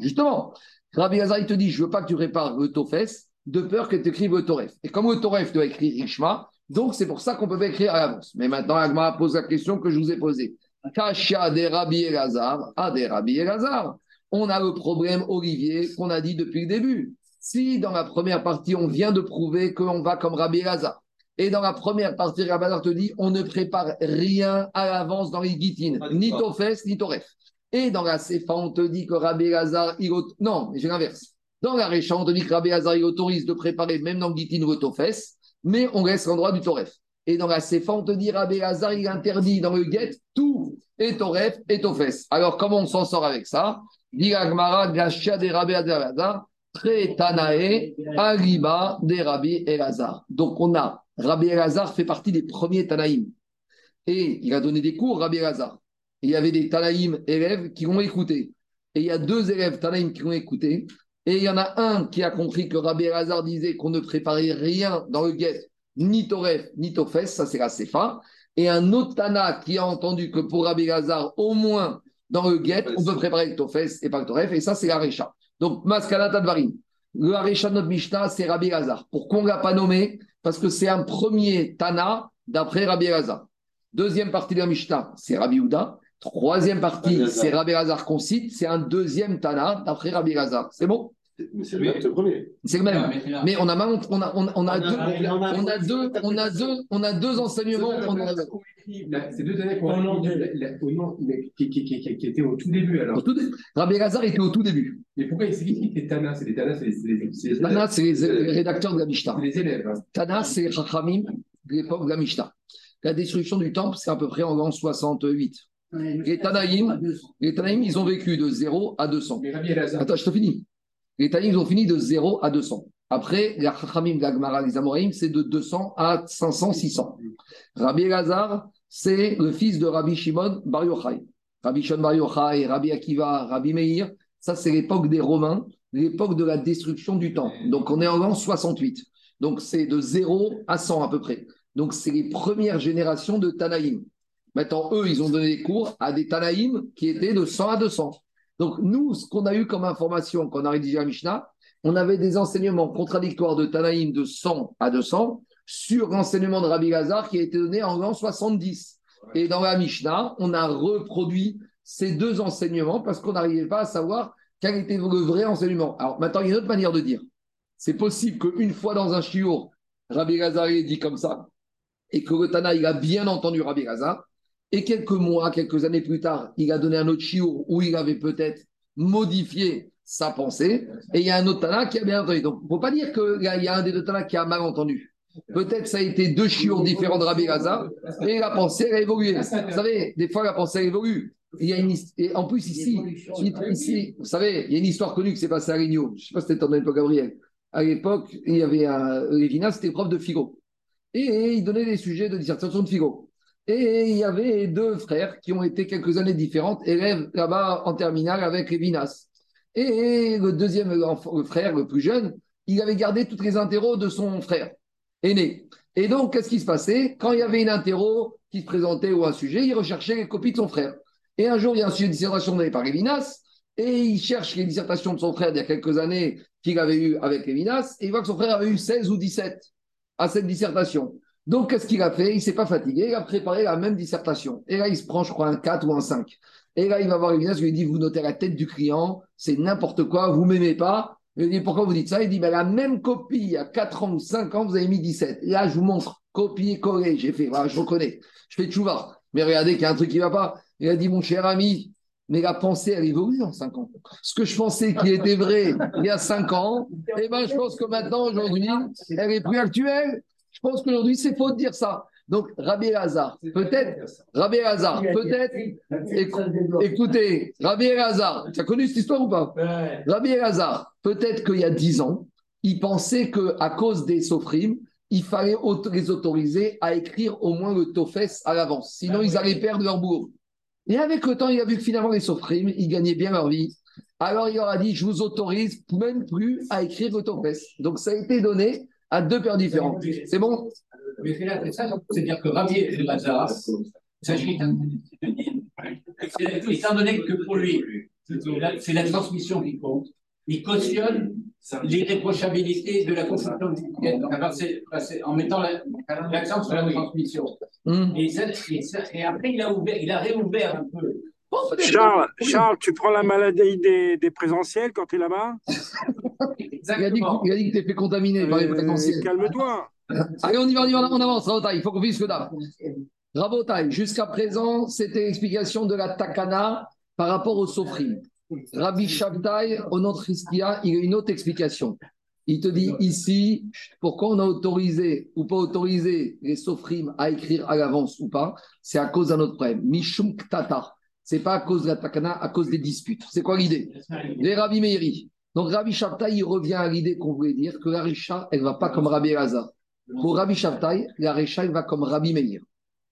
Justement, Rabbi Hazar, il te dit, je ne veux pas que tu répares le Tofes de peur que tu écrives le Toref. Et comme le Toref doit écrire Ishma, donc c'est pour ça qu'on peut écrire à l'avance. Mais maintenant, Agmara pose la question que je vous ai posée. Kasha des Rabbi Elazar, à des Rabbi Elazar. On a le problème, Olivier, qu'on a dit depuis le début. Si dans la première partie, on vient de prouver qu'on va comme Rabbi Elazar, et dans la première partie, Rabbi Elazar te dit, on ne prépare rien à l'avance dans les guitines, ni Tofes, ni Toref. Et dans la Sefa, on te dit que Rabbi Elazar, il non, j'ai l'inverse. Dans la Récha, on te dit que Rabbi Elazar, il autorise de préparer même dans le guitine ou Tofes, mais on laisse l'endroit du Toref. Et dans la Sefa, on te dit Rabbi Elazar, il interdit dans le guet tout, et Toref et Tofes. Alors, comment on s'en sort avec ça? Dit Agmara, Gashia de Rabbi Tre Tanae, Ariba de Rabbi Elazar. Donc, on a Rabbi Elazar fait partie des premiers Tanaïm. Et il a donné des cours, Rabbi Elazar. Il y avait des Tanaïm élèves qui l'ont écouté. Et il y a deux élèves Tanaïm qui l'ont écouté. Et il y en a un qui a compris que Rabbi Elazar disait qu'on ne préparait rien dans le guet, ni Toref, ni Tofes, ça c'est la Sefa. Et un autre Tana qui a entendu que pour Rabbi Elazar, au moins dans le guet, on peut préparer le Tofes et pas le Toref. Et ça c'est la Recha. Donc, Maskana Tadvarim. Le de notre Mishnah, c'est Rabbi Elazar. Pourquoi on ne l'a pas nommé? Parce que c'est un premier Tana d'après Rabbi Elazar. Deuxième partie de la Mishnah, c'est Rabbi Houda. Troisième partie, c'est Rabbi Elazar qu'on cite. C'est un deuxième Tana d'après Rabbi Elazar. C'est bon? Mais c'est le même que le premier. C'est le même. Mais on a, mal- on a, on a, on a deux, on a- on a deux, on a deux, on a deux enseignements. C'est deux années qu'on qui, qui, qui, qui, qui étaient au tout début alors. tout dé- Rabbi Elazar était au tout début. Mais pourquoi c'est qui qui était Tana? C'est les Tana, c'est les, les, les, Tana, c'est les, les rédacteurs de la Mishnah. c'est les élèves. hein. Tana, c'est les Chachamim de l'époque de la Mishnah. La destruction du temple, c'est à peu près en l'an 68. Les Tanaïm, les Tanaïm, ils ont vécu de 0 à 200. Mais Rabbi Elazar, Attends, je te finis. Les Tanaïm, ils ont fini de 0 à 200. Après, les Chachamim, la les Amoraïm, c'est de 200 à 500, 600. Rabbi Elazar, c'est le fils de Rabbi Shimon Bar Yochai. Rabbi Shimon Bar Yochai, Rabbi Akiva, Rabbi Meir, ça c'est l'époque des Romains, l'époque de la destruction du temple. Donc on est en l'an 68. Donc c'est de 0 à 100 à peu près. Donc c'est les premières générations de Tanaïm. Maintenant, eux, ils ont donné des cours à des Tanaïm qui étaient de 100 à 200. Donc nous, ce qu'on a eu comme information quand on a rédigé la Mishnah, on avait des enseignements contradictoires de Tanaïm de 100 à 200 sur l'enseignement de Rabbi Lazare qui a été donné en l'an 70. Et dans la Mishnah, on a reproduit ces deux enseignements parce qu'on n'arrivait pas à savoir quel était le vrai enseignement. Alors maintenant, il y a une autre manière de dire. C'est possible qu'une fois dans un shiur, Rabbi Lazare ait dit comme ça et que le a bien entendu Rabbi Lazare. Et quelques mois, quelques années plus tard, il a donné un autre shiur où il avait peut-être modifié sa pensée. Et il y a un autre Tana qui a bien entendu. Donc, il ne faut pas dire qu'il y a un des deux Tana qui a mal entendu. Peut-être ça a été deux chiours différents de Rabbi Lazare et la pensée elle a évolué. Vous savez, des fois la pensée évolue. Il y a une et en plus ici, ici, vous savez, il y a une histoire connue qui s'est passée à Rigno. Je ne sais pas si c'était ton époque, Gabriel. À l'époque, il y avait un Lévinas, c'était prof de Figo. Et il donnait des sujets de dissertation de Figo. Et il y avait deux frères qui ont été quelques années différentes, élèves là-bas en terminale avec Lévinas. Et le deuxième frère, le plus jeune, il avait gardé toutes les interros de son frère aîné. Et donc, qu'est-ce qui se passait? Quand il y avait une interro qui se présentait ou un sujet, il recherchait les copies de son frère. Et un jour, il y a un sujet de dissertation donné par Lévinas, et il cherche les dissertations de son frère d'il y a quelques années qu'il avait eues avec Lévinas, et il voit que son frère avait eu 16 ou 17 à cette dissertation. Donc, qu'est-ce qu'il a fait? Il ne s'est pas fatigué, il a préparé la même dissertation. Et là, il se prend, je crois, un 4 ou un 5. Et là, il va voir Lévinas, il lui dit, vous notez la tête du client, c'est n'importe quoi, vous m'aimez pas. Il lui dit, pourquoi vous dites ça? Il dit, ben, la même copie, il y a 4 ans ou 5 ans, vous avez mis 17. Et là, je vous montre, copier-coller, j'ai fait, voilà, je reconnais, je fais tchouva. Mais regardez qu'il y a un truc qui ne va pas. Il a dit, mon cher ami, mais la pensée, elle évolue en 5 ans. Ce que je pensais qui était vrai il y a 5 ans, eh ben, je pense que maintenant, aujourd'hui, elle est plus actuelle. Je pense qu'aujourd'hui, c'est faux de dire ça. Donc, Rabbi Lazare, peut-être, Rabbi Lazare, peut-être, écou- écoutez, Rabbi Lazare, tu as connu cette histoire ou pas? Ouais. Rabbi Elazar, peut-être qu'il y a 10 ans, il pensait qu'à cause des sofrim, il fallait les autoriser à écrire au moins le tofes à l'avance. Sinon, ils allaient perdre leur bourg. Et avec le temps, il a vu que finalement, les sofrim, ils gagnaient bien leur vie. Alors, il leur a dit, je vous autorise même plus à écrire le tofes. Donc, ça a été donné à deux pères différents. C'est bon? Mais c'est-à-dire que Rabbi Elazar, il s'agit d'un. Étant donné que pour lui, c'est la- transmission qui compte, il cautionne l'irréprochabilité de la construction en mettant la- l'accent sur la transmission. Hum. Et, ça- et ça- et après, il a, ouvert, il a réouvert un peu. Peut-être- Charles. Charles, tu prends la maladie des, des présentiels quand tu es là-bas? Il a dit, que- il a dit que tu fait contaminer par les Euh, potentiels. Calme-toi. Allez, on y va, on y va, on avance, Rabotai, il faut qu'on puisse que d'âme. Rabotai, jusqu'à présent, c'était l'explication de la takana par rapport au sofrim. Rabbi Shabtai, au nom de Christia, il a une autre explication. Il te dit ici, pourquoi on a autorisé ou pas autorisé les sofrim à écrire à l'avance ou pas, c'est à cause d'un autre problème. Mishum Ktata. C'est pas à cause de la takana, à cause des disputes. C'est quoi l'idée? Les Rabbi Meiri. Donc Rabbi Shabtai, il revient à l'idée qu'on voulait dire que la Risha, elle va pas comme Rabbi Elazar. Pour Rabbi Shabtai, la Risha, elle va comme Rabbi Meir.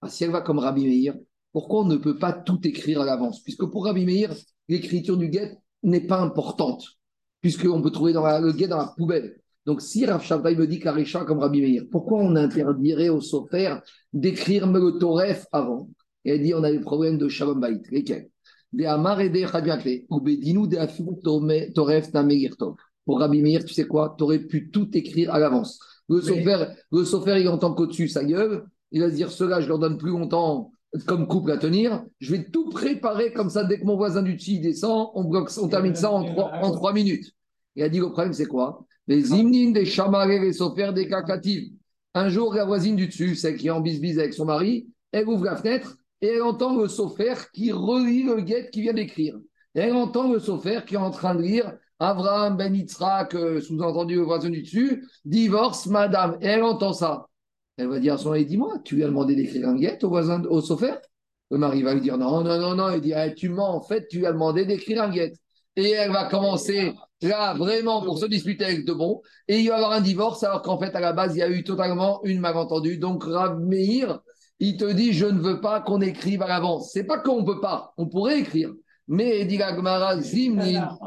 Ah, si elle va comme Rabbi Meir, pourquoi on ne peut pas tout écrire à l'avance? Puisque pour Rabbi Meir, l'écriture du guet n'est pas importante, puisqu'on peut trouver dans le guet dans la poubelle. Donc si Rav Shabtai me dit qu'Arisha comme Rabbi Meir, pourquoi on interdirait au Sofer d'écrire le Toref avant? Et elle dit on a des problèmes de Shalom Bayit. Lesquels? Des Amar et des Chadiakle, ou Bedinu Afim Tome- Toref Nameir Tov. Pour Rabbi Meir, tu sais quoi? Tu aurais pu tout écrire à l'avance. Le Sofer, le il entend qu'au-dessus, sa gueule. Il va se dire, ceux-là, je leur donne plus longtemps comme couple à tenir. Je vais tout préparer comme ça. Dès que mon voisin du dessus descend, on, bloque, on termine ça en trois, en trois minutes. Il a dit, le problème, c'est quoi? Les hymnes, des chamarés, les Sofer, des cacatives. Un jour, la voisine du dessus, celle qui est en bisbise avec son mari, elle ouvre la fenêtre et elle entend le Sofer qui relit le guet qui vient d'écrire. Elle entend le Sofer qui est en train de lire Abraham Ben Yitzhak, euh, sous-entendu le voisin du dessus, divorce madame. Elle entend ça. Elle va dire à son mari, dis-moi, tu lui as demandé d'écrire un guet au voisin, au Sofer? Le mari va lui dire, non, non, non, non. Il dit, Eh, tu mens, en fait, tu lui as demandé d'écrire un guet. Et elle va commencer, là, vraiment, pour se disputer avec de bon. Et il va y avoir un divorce, alors qu'en fait, à la base, il y a eu totalement une malentendu. Donc, Rav Meir, il te dit, je ne veux pas qu'on écrive à l'avance. C'est pas qu'on ne peut pas, on pourrait écrire. Mais, dit la Gemara, Zimnin,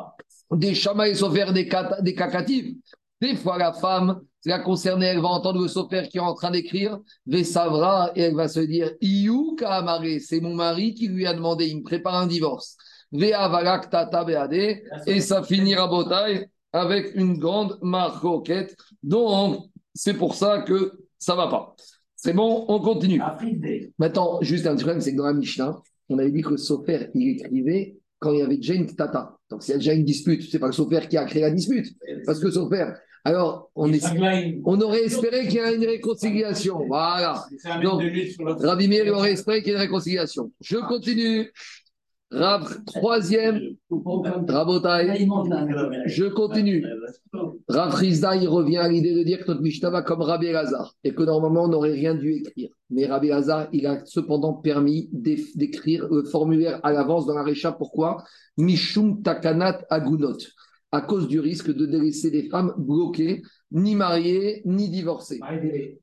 des et sofer des, des cacatives. Des fois, la femme, la concernée, elle va entendre le sofer qui est en train d'écrire, Vesavra, et elle va se dire, Iou c'est mon mari qui lui a demandé, il me prépare un divorce. Et ça finira botaille avec une grande marcoquette. Donc, c'est pour ça que ça va pas. C'est bon, on continue. Maintenant, juste un petit problème, c'est que dans la Mishnah, on avait dit que le Sofer, il écrivait quand il y avait déjà une tata. Donc, s'il y a déjà une dispute, c'est pas le Sofer qui a créé la dispute, parce que Sofer. Alors, on, est, on aurait espéré qu'il y ait une réconciliation. Voilà. Donc, il aurait espéré qu'il y ait une réconciliation. Je continue. Rav, troisième, Rabotai, je continue. Rav Rizda, il revient à l'idée de dire que notre Mishnah va comme Rabbi Lazar et que normalement on n'aurait rien dû écrire. Mais Rabbi Lazar, il a cependant permis d'é- d'écrire le formulaire à l'avance dans la Récha. Pourquoi? Mishum Takanat Agunot. À cause du risque de délaisser des femmes bloquées, ni mariées, ni divorcées.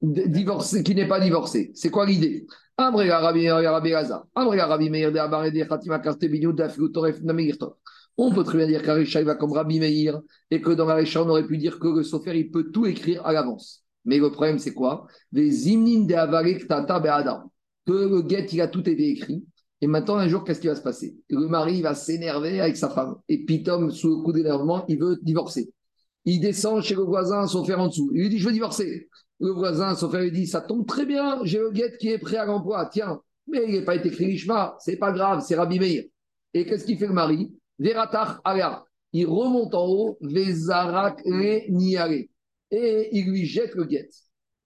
Divorcées, qui n'est pas divorcée. C'est quoi l'idée? On peut très bien dire qu'Arisha va comme Rabbi Meir et que dans l'Arisha on aurait pu dire que le Sofer il peut tout écrire à l'avance. Mais le problème c'est quoi? Les de Tata. Que le guet il a tout été écrit. Et maintenant un jour qu'est-ce qui va se passer? Le mari va s'énerver avec sa femme. Et Pitom sous le coup d'énervement il veut divorcer. Il descend chez le voisin, Sofer en dessous. Il lui dit je veux divorcer. Le voisin, Sofer lui dit ça tombe très bien, j'ai le guet qui est prêt à l'emploi. Tiens, mais il n'est pas été écrit Lishma, c'est pas grave, c'est Rabbi Meir. Et qu'est-ce qu'il fait le mari? Veratach Aga. Il remonte en haut, Vezarak Niare. Et il lui jette le guet.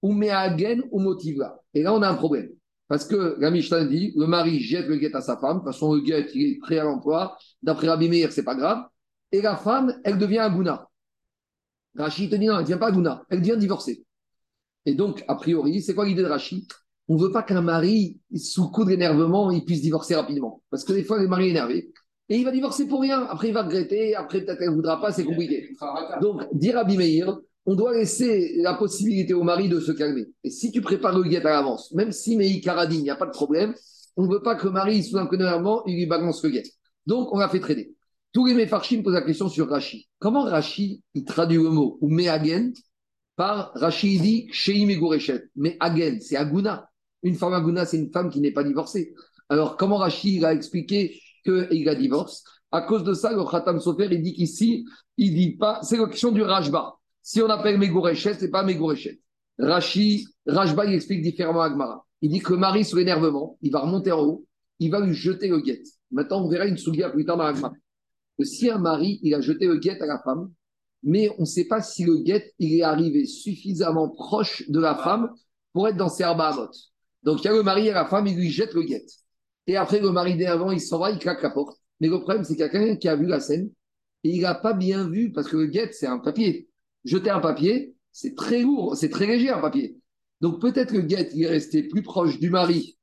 Ou Mehagen ou Motiva. Et là, on a un problème. Parce que la Mishnah dit, le mari jette le guet à sa femme, de toute façon, le guet, il est prêt à l'emploi. D'après Rabbi Meir, c'est pas grave. Et la femme, elle devient Aguna. Rachid te dit non, elle ne devient pas Aguna, elle devient divorcée. Et donc, a priori, c'est quoi l'idée de Rachid? On ne veut pas qu'un mari, sous coup d'énervement, il puisse divorcer rapidement. Parce que des fois, le mari est énervé. Et il va divorcer pour rien. Après, il va regretter. Après, peut-être qu'elle ne voudra pas. C'est compliqué. Donc, dire à Meir, on doit laisser la possibilité au mari de se calmer. Et si tu prépares le guet à l'avance, même si Meï Karadine, il n'y a pas de problème, on ne veut pas que le mari, sous un coup d'énervement, il lui balance le guet. Donc, on l'a fait trader. Tous les Mefarchim posent la question sur Rashi. Comment Rashi, il traduit le mot ou Mehagen par Rashi, il dit Sheim. Mais Hagen, c'est Aguna. Une femme Aguna, c'est une femme qui n'est pas divorcée. Alors, comment Rashi il a expliqué qu'il a divorce? À cause de ça, le Khatam Sofer, il dit qu'ici, il dit pas, c'est la question du Rajba. Si on appelle Megourechet, c'est pas Megourechet. Rashi, Rajba, il explique différemment à Agmara. Il dit que le mari, sous l'énervement, il va remonter en haut, il va lui jeter le guet. Maintenant, on verra une souga plus tard dans Agmara. Que si un mari, il a jeté le guet à la femme, mais on ne sait pas si le guet, il est arrivé suffisamment proche de la femme pour être dans ses arbaamot. Donc, il y a le mari et la femme, il lui jette le guet. Et après, le mari d'énervement, il s'en va, il claque la porte. Mais le problème, c'est qu'il y a quelqu'un qui a vu la scène et il n'a pas bien vu parce que le guet, c'est un papier. Jeter un papier, c'est très lourd, c'est très léger un papier. Donc peut-être le guet, il est resté plus proche du mari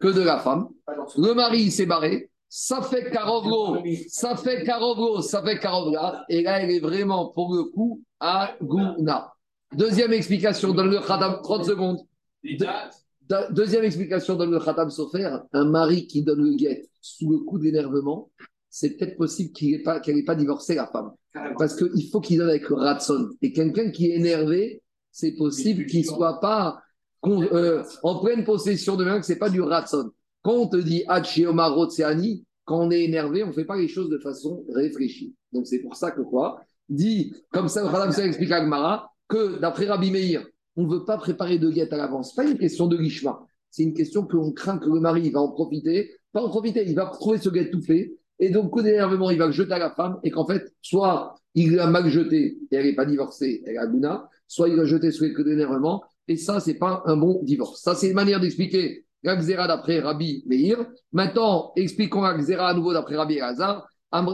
que de la femme. Le mari, il s'est barré. Ça fait Karovlo, ça fait Karovlo, ça fait Karovla. Et là, elle est vraiment, pour le coup, à Gouna. Deuxième explication, dans le Khatam, 30 secondes. De- deuxième explication dans le Khatam Sofer, un mari qui donne le guet sous le coup d'énervement, c'est peut-être possible qu'il n'ait pas, qu'elle n'ait pas divorcé la femme. Parce qu'il faut qu'il donne avec le ratson. Et quelqu'un qui est énervé, c'est possible qu'il ne soit pas euh, en pleine possession de même, que ce n'est pas du ratson. Quand on te dit Hachi Omar Rotseani, quand on est énervé, on ne fait pas les choses de façon réfléchie. Donc c'est pour ça que quoi Dit, comme ça, le Sofer explique à Agmara, que d'après Rabbi Meir, on ne veut pas préparer de guette à l'avance. Pas une question de lishma. C'est une question qu'on craint que le mari va en profiter. Pas en profiter, il va trouver ce guette tout fait. Et donc, coup d'énervement, il va le jeter à la femme. Et qu'en fait, soit il l'a mal jeté et elle n'est pas divorcée, elle a Gouna, soit il l'a jeté sous les coups d'énervement. Et ça, c'est pas un bon divorce. Ça, c'est une manière d'expliquer la d'après Rabbi Meir. Maintenant, expliquons la Xéra à nouveau d'après Rabbi Hazar.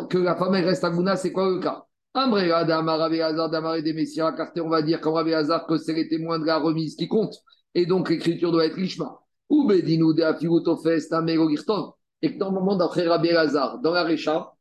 Que la femme, elle reste à Gouna, c'est quoi le cas? Ambrega, Dama, Rabbi Hazar, Damare des Messias, on va dire comme Rabbi Hazar que c'est les témoins de la remise qui comptent. Et donc, l'écriture doit être Lishma. Ou Bedinu de Afirutofes, Tamero Girtov. Et que moment d'après Rabbi Hazar, dans la Récha,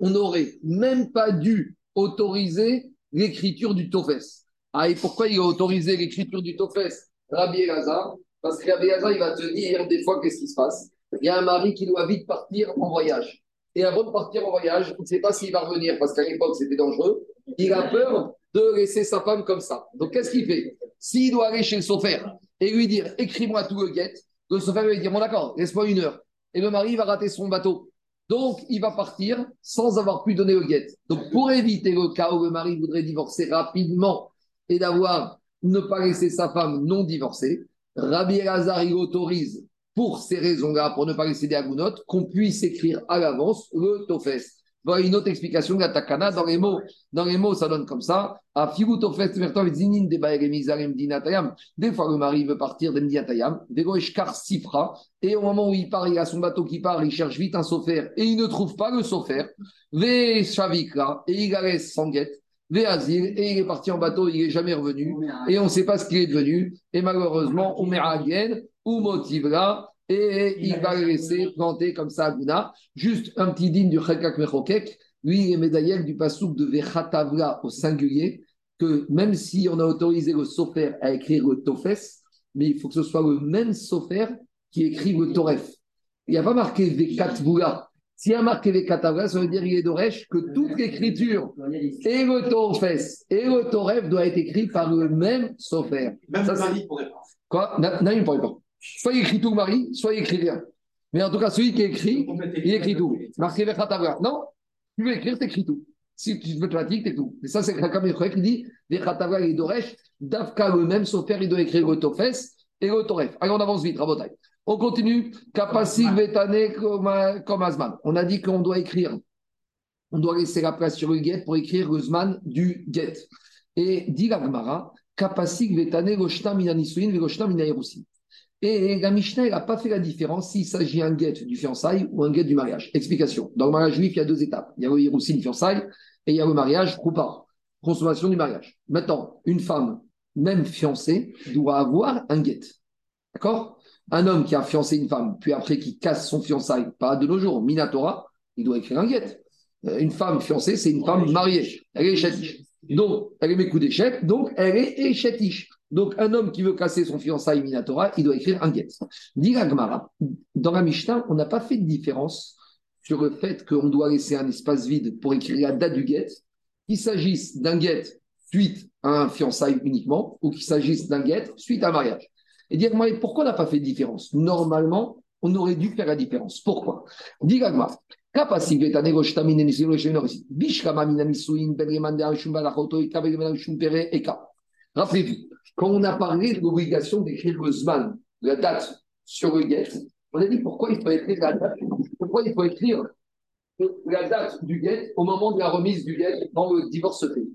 on n'aurait même pas dû autoriser l'écriture du Tofes. Ah, et pourquoi il a autorisé l'écriture du Tofes? Rabbi Hazar Parce que Rabbi Hazar, il va te dire des fois qu'est-ce qui se passe? Il y a un mari qui doit vite partir en voyage. Et avant de partir en voyage, on ne sait pas s'il va revenir parce qu'à l'époque, c'était dangereux. Il a peur de laisser sa femme comme ça. Donc, qu'est-ce qu'il fait? S'il doit aller chez le sophère et lui dire écris-moi tout le guet, le sophère va lui dire bon, d'accord, laisse-moi une heure. Et le mari va rater son bateau. Donc, il va partir sans avoir pu donner le guet. Donc, pour éviter le cas où le mari voudrait divorcer rapidement et d'avoir ne pas laisser sa femme non divorcée, Rabbi Elazar, il autorise pour ces raisons-là, pour ne pas laisser des agounotes, qu'on puisse écrire à l'avance le tofes. Voilà une autre explication de la takana. Dans les mots, dans les mots, ça donne comme ça. A figu tofes. Des fois, le mari veut partir d'Emdiatayam. Vego eshkar sifra. Et au moment où il part, il a son bateau qui part, il cherche vite un sofer et il ne trouve pas le sofer. Ve shavikra. Et il la sans guette. Et il est parti en bateau, il n'est jamais revenu. Et on ne sait pas ce qu'il est devenu. Et malheureusement, on ou motivera, et il va laisser planter comme ça à Gouna. Juste un petit digne du Chekak Mechokek, lui, il est médaillé du pasouk de Vechatavla au singulier, que même si on a autorisé le sofer à écrire le tofes, mais il faut que ce soit le même sofer qui écrit le toref. Il n'y a pas marqué Vekatvula. S'il y a marqué Vekatavla, ça veut dire qu'il est d'Oresh que toute l'écriture, et le tofes et le toref doit être écrit par le même sofer. Même Ça, le c'est- mari pourrait pas. Quoi? Non, il ne pourrait pas. Soit il écrit tout le mari, soit il écrit rien. Mais en tout cas, celui qui écrit, il écrit tout. Marqué Vechatavra. Non, tu veux écrire, tu écris tout. Si tu veux te fatiguer, tu tout. Et ça, c'est comme il qui dit Vechatavra et Doresh, Davka le même, faire, il doit écrire le Tofes et le Toref. Allez, on avance vite, Rabotai. On continue. Kapasik Vetane comme. On a dit qu'on doit écrire. On doit laisser la place sur le guet pour écrire le Zman du guet. Et dit la Gemara, Kapasik Vetane Goshna Minanisuin, Minayerusin. Et la Mishnah n'a pas fait la différence s'il s'agit un guet du fiançailles ou un guet du mariage. Explication. Dans le mariage juif, il y a deux étapes. Il y a le Hiroussin fiançailles et il y a le mariage Koupa, consommation du mariage. Maintenant, une femme, même fiancée, doit avoir un guet. D'accord? Un homme qui a fiancé une femme, puis après qui casse son fiançailles, pas de nos jours, Minatora, il doit écrire un guet. Euh, Une femme fiancée, c'est une femme mariée. Elle est échatiche. Donc, elle est mes d'échec, donc elle est échatiche. Donc, un homme qui veut casser son fiançailles Minatora, il doit écrire un guet. Dit la Gemara, dans la Mishnah, on n'a pas fait de différence sur le fait qu'on doit laisser un espace vide pour écrire la date du guet, qu'il s'agisse d'un guet suite à un fiançailles uniquement, ou qu'il s'agisse d'un guet suite à un mariage. Et dire, moi, pourquoi on n'a pas fait de différence? Normalement, on aurait dû faire la différence. Pourquoi? La Gemara, Rappelez-vous, quand on a parlé de l'obligation d'écrire le Zman, la date sur le guet, on a dit pourquoi il faut écrire la date Pourquoi il faut écrire la date du guet au moment de la remise du guet quand le divorce se fait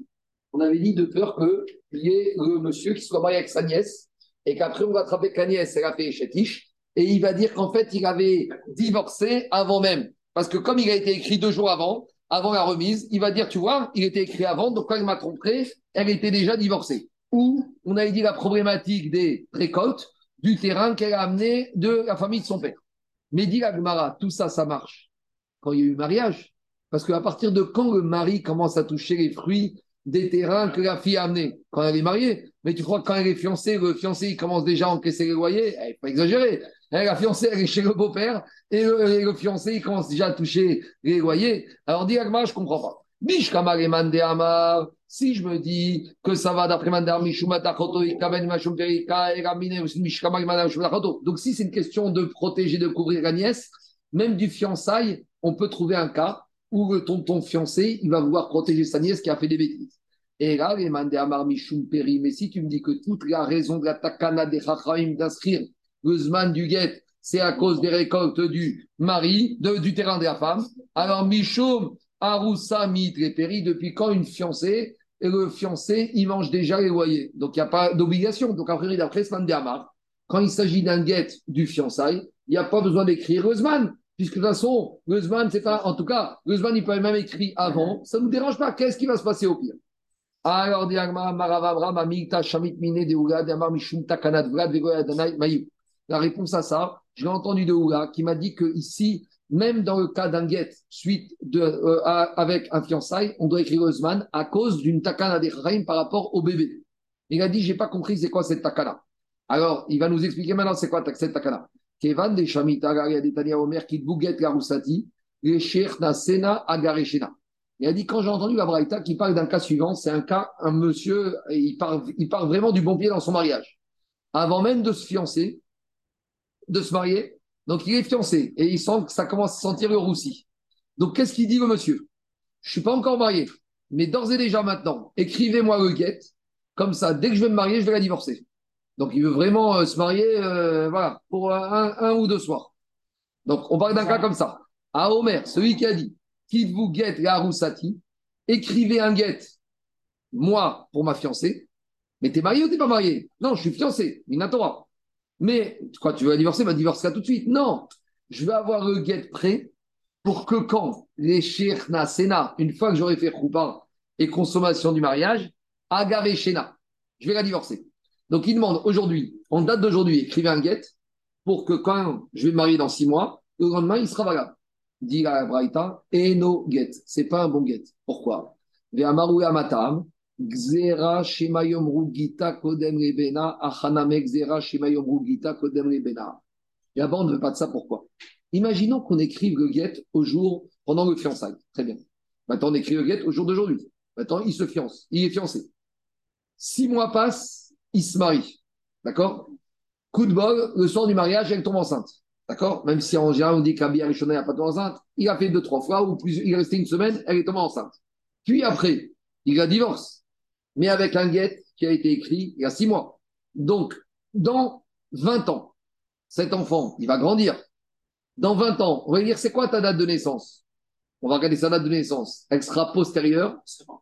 On avait dit de peur qu'il y ait le monsieur qui soit marié avec sa nièce et qu'après on va attraper nièce, elle a fait chétiche et il va dire qu'en fait il avait divorcé avant même. Parce que comme il a été écrit deux jours avant, avant la remise, il va dire, tu vois, il était écrit avant, donc quand il m'a trompé, elle était déjà divorcée. Ou on avait dit la problématique des récoltes du terrain qu'elle a amené de la famille de son père. Mais dit la Gemara, tout ça, ça marche quand il y a eu mariage. Parce qu'à partir de quand le mari commence à toucher les fruits des terrains que la fille a amenés Quand elle est mariée. Mais tu crois que quand elle est fiancée, le fiancé il commence déjà à encaisser les loyers? Il faut exagérer. Hein, la fiancée, elle est chez le beau-père et le, fiancé, il commence déjà à toucher les loyers. Alors, dit Agma, je comprends pas. Si je me dis que ça va d'après Mandar Donc, si c'est une question de protéger, de couvrir la nièce, même du fiançailles, on peut trouver un cas où le tonton fiancé, il va vouloir protéger sa nièce qui a fait des bêtises. Et là, les Mandar Mishum Peri, mais si tu me dis que toute la raison de la takana des Chachaim d'inscrire le du guet, c'est à cause des récoltes du mari, du terrain de la femme. Alors, Michoum, Aroussa, Mitrépéri, depuis quand une fiancée, et le fiancé, il mange déjà les loyers. Donc, il n'y a pas d'obligation. Donc, après, d'après Amar, quand il s'agit d'un guet du fiançailles, il n'y a pas besoin d'écrire Guzman, puisque de toute façon, Guzman, c'est pas, en tout cas, Guzman, il peut même écrire avant, ça ne nous dérange pas. Qu'est-ce qui va se passer au pire? Alors, la réponse à ça, je l'ai entendu de Oula qui m'a dit que ici, même dans le cas d'un guet suite de, euh, avec un fiançailles, on doit écrire Osman à cause d'une takana des par rapport au bébé. Il a dit, j'ai pas compris c'est quoi cette takana. Alors, il va nous expliquer maintenant c'est quoi cette takana. Kevan. Il a dit, quand j'ai entendu la Braïta qui parle d'un cas suivant, c'est un cas, un monsieur, il parle vraiment du bon pied dans son mariage. Avant même de se fiancer, de se marier. Donc il est fiancé et il sent que ça commence à sentir le roussi. Donc qu'est-ce qu'il dit le monsieur? Je suis pas encore marié, mais d'ores et déjà maintenant, écrivez-moi le guet. Comme ça, dès que je vais me marier, je vais la divorcer. Donc il veut vraiment euh, se marier euh, pour un, ou deux soirs. Donc on parle d'un cas comme ça. À Omer, celui qui a dit qu'il vous guette écrivez un guet, moi, pour ma fiancée. Mais t'es marié ou t'es pas marié? Non, je suis fiancé, Minatora. Mais quoi, tu veux divorcer Va divorcer tout de suite. Non, je vais avoir le guet prêt pour que quand les shirna sena, une fois que j'aurai fait roupa et consommation du mariage, agaré shena, je vais la divorcer. Donc il demande aujourd'hui, en date d'aujourd'hui, écrivez un guet pour que quand je vais me marier dans six mois, le lendemain, il sera valable. Dit la Braïta, et no get. C'est pas un bon get. Pourquoi? Amatam. Là-bas, on ne veut pas de ça, pourquoi? Imaginons qu'on écrive le guet au jour, pendant le fiançailles. Très bien. Maintenant, on écrit le guet au jour d'aujourd'hui. Maintenant, il se fiance. Il est fiancé. Six mois passent, il se marie. D'accord? Coup de bol, le soir du mariage, elle tombe enceinte. D'accord? Même si en général, on dit qu'Abi Arishona n'a pas tombé enceinte, il a fait deux, trois fois, ou plus, il est resté une semaine, elle est tombée enceinte. Puis après, il a divorce mais avec un guet qui a été écrit il y a six mois. Donc, dans 20 ans, cet enfant, il va grandir. Dans 20 ans, on va dire, c'est quoi ta date de naissance? On va regarder sa date de naissance. Elle sera postérieure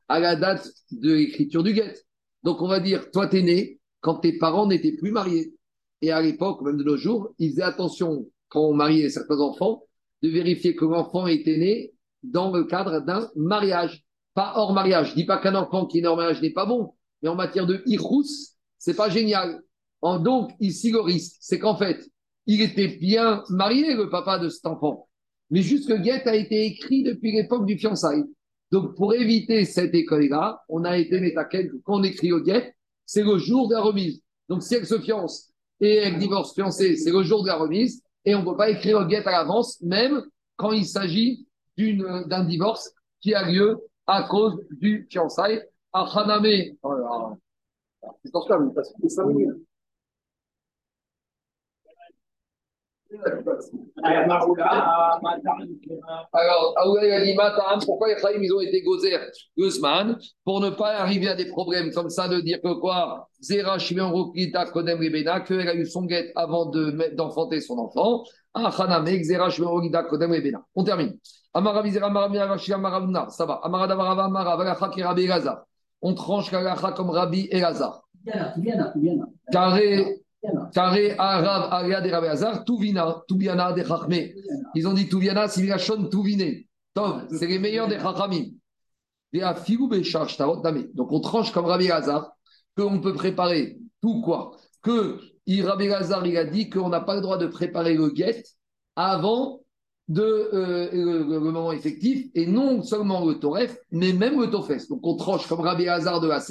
à la date de l'écriture du guet. Donc, on va dire, toi, t'es né quand tes parents n'étaient plus mariés. Et à l'époque, même de nos jours, ils faisaient attention, quand on mariait certains enfants, de vérifier que l'enfant était né dans le cadre d'un mariage pas hors mariage. Je dis pas qu'un enfant qui est né hors mariage n'est pas bon, mais en matière de ce c'est pas génial. donc, ici, le risque, c'est qu'en fait, il était bien marié, le papa de cet enfant. Mais juste que Guette a été écrit depuis l'époque du fiançailles. Donc, pour éviter cette école-là, on a été métaquel, quand on écrit au Guette, c'est le jour de la remise. Donc, si elle se fiance et elle divorce fiancée, c'est le jour de la remise. Et on ne peut pas écrire au Guette à l'avance, même quand il s'agit d'un divorce qui a lieu à cause du fiançailles. À Haname, parce que ça Alors, Aoula, il a dit Matam, pourquoi les Chaïm, ils ont été gozer Guzman Pour ne pas arriver à des problèmes comme ça, de dire que quoi Zera Shimon Rukita Kodem Rebena, qu'elle a eu son guette avant de d'enfanter son enfant. Ah, Haname, Zera Shimon Rukita Kodem Rebena. On termine. Amara Vizera Maramia Rashia Maravna, ça va. Amara Davarava Mara, Valacha Kirabi Elazar. On tranche Kalacha comme Rabbi Elazar. Carré. Carré Arav Aria de Rabbi Hazar, Tuvina, Tubiana de. Ils ont dit Tubiana, c'est Villachon Tuvine. Tov, c'est les meilleurs des Chachamim. Dame. Donc on tranche comme Rabbi Hazar, qu'on peut préparer tout quoi Que Rabbi Hazar, il a dit qu'on n'a pas le droit de préparer le guet avant euh, le, moment effectif, et non seulement le Toref, mais même le Tofes. Donc on tranche comme Rabbi Hazar de la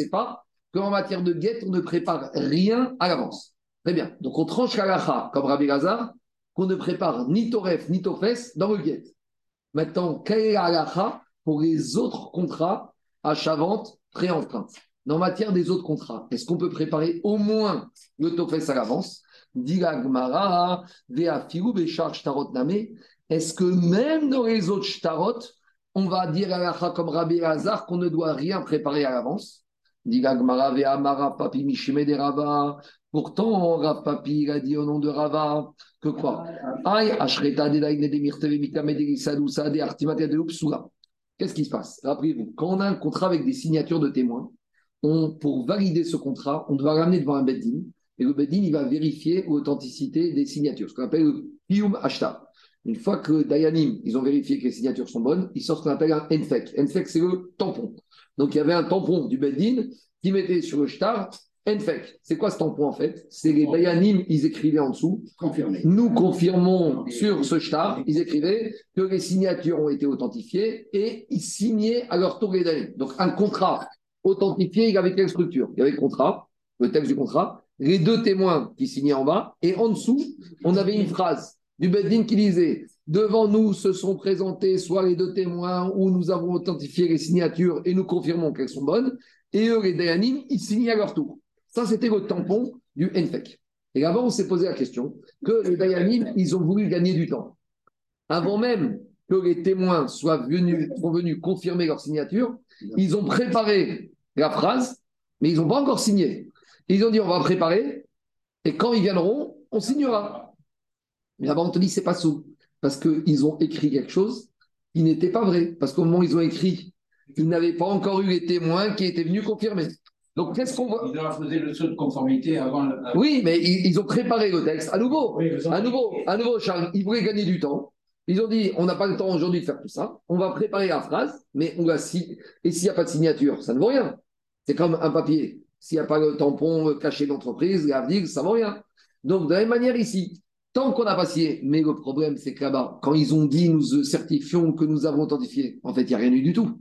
qu'en matière de guet, on ne prépare rien à l'avance. Très bien. Donc on tranche Kalacha comme Rabbi Lazar, qu'on ne prépare ni Toref ni Tofes dans le guet. Maintenant, quelle pour les autres contrats achat-vente pré-empreinte En matière des autres contrats, est-ce qu'on peut préparer au moins le Tofes à l'avance? Est-ce que même dans les autres shtarot, on va dire à comme Rabbi Lazar qu'on ne doit rien préparer à l'avance? Pourtant, Rav Papi, il a dit au nom de Rava que quoi? Qu'est-ce qui se passe? Rappelez-vous, quand on a un contrat avec des signatures de témoins, pour valider ce contrat, on doit l'amener devant un beddin et le beddin il va vérifier l'authenticité des signatures, ce qu'on appelle le Piyum Ashtar. Une fois que Dayanim, ils ont vérifié que les signatures sont bonnes, ils sortent ce qu'on appelle un NFEC. NFEC, c'est le tampon. Donc il y avait un tampon du beddin qui mettait sur le shtar NFEC. C'est quoi ce tampon en fait? C'est les Dayanim, ils écrivaient en dessous Confirmé. nous confirmons sur ce shtar, ils écrivaient que les signatures ont été authentifiées et ils signaient à leur tour les délais. Donc un contrat authentifié, il avait quelle structure? Il y avait le contrat, le texte du contrat, les deux témoins qui signaient en bas, et en dessous, on avait une phrase du Beddin qui disait Devant nous se sont présentés soit les deux témoins où nous avons authentifié les signatures et nous confirmons qu'elles sont bonnes, et eux, les Dayanim, ils signaient à leur tour. Ça, c'était le tampon du NFEC. Et avant, on s'est posé la question que les Dayanim, ils ont voulu gagner du temps. Avant même que les témoins soient venus, sont venus confirmer leur signature, ils ont préparé la phrase, mais ils n'ont pas encore signé. Ils ont dit on va préparer, et quand ils viendront, on signera. Mais là-bas, on te dit c'est pas sous, parce qu'ils ont écrit quelque chose qui n'était pas vrai. Parce qu'au moment où ils ont écrit, ils n'avaient pas encore eu les témoins qui étaient venus confirmer. Donc, qu'est-ce qu'on voit Ils poser le saut de conformité avant. le- Oui, mais ils, ils ont préparé le texte. À nouveau, Oui, ont- à nouveau, à nouveau, Charles, ils voulaient gagner du temps. Ils ont dit, on n'a pas le temps aujourd'hui de faire tout ça. On va préparer la phrase, mais on va si... Et s'il n'y a pas de signature, ça ne vaut rien. C'est comme un papier. S'il n'y a pas le tampon euh, caché d'entreprise, l'AVDIG, ça ne vaut rien. Donc, de la même manière ici, tant qu'on n'a pas signé, mais le problème, c'est que là-bas, quand ils ont dit, nous certifions que nous avons authentifié, en fait, il n'y a rien eu du tout.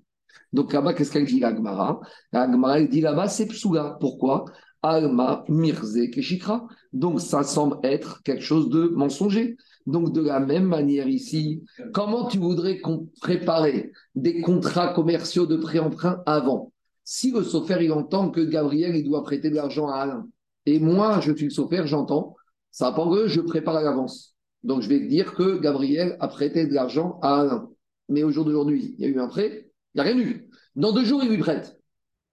Donc là-bas, qu'est-ce qu'elle dit, l'Agmara L'Agmara, elle dit là-bas, c'est Psoula. Pourquoi? Alma, Mirze, Keshikra. Donc, ça semble être quelque chose de mensonger. Donc, de la même manière ici, comment tu voudrais préparait des contrats commerciaux de pré-emprunt avant? Si le Sofer, il entend que Gabriel, il doit prêter de l'argent à Alain, et moi, je suis le Sofer, j'entends, ça pas que je prépare à l'avance. Donc, je vais te dire que Gabriel a prêté de l'argent à Alain. Mais au jour d'aujourd'hui, il y a eu un prêt, il n'y a rien eu. Dans deux jours, il lui prête.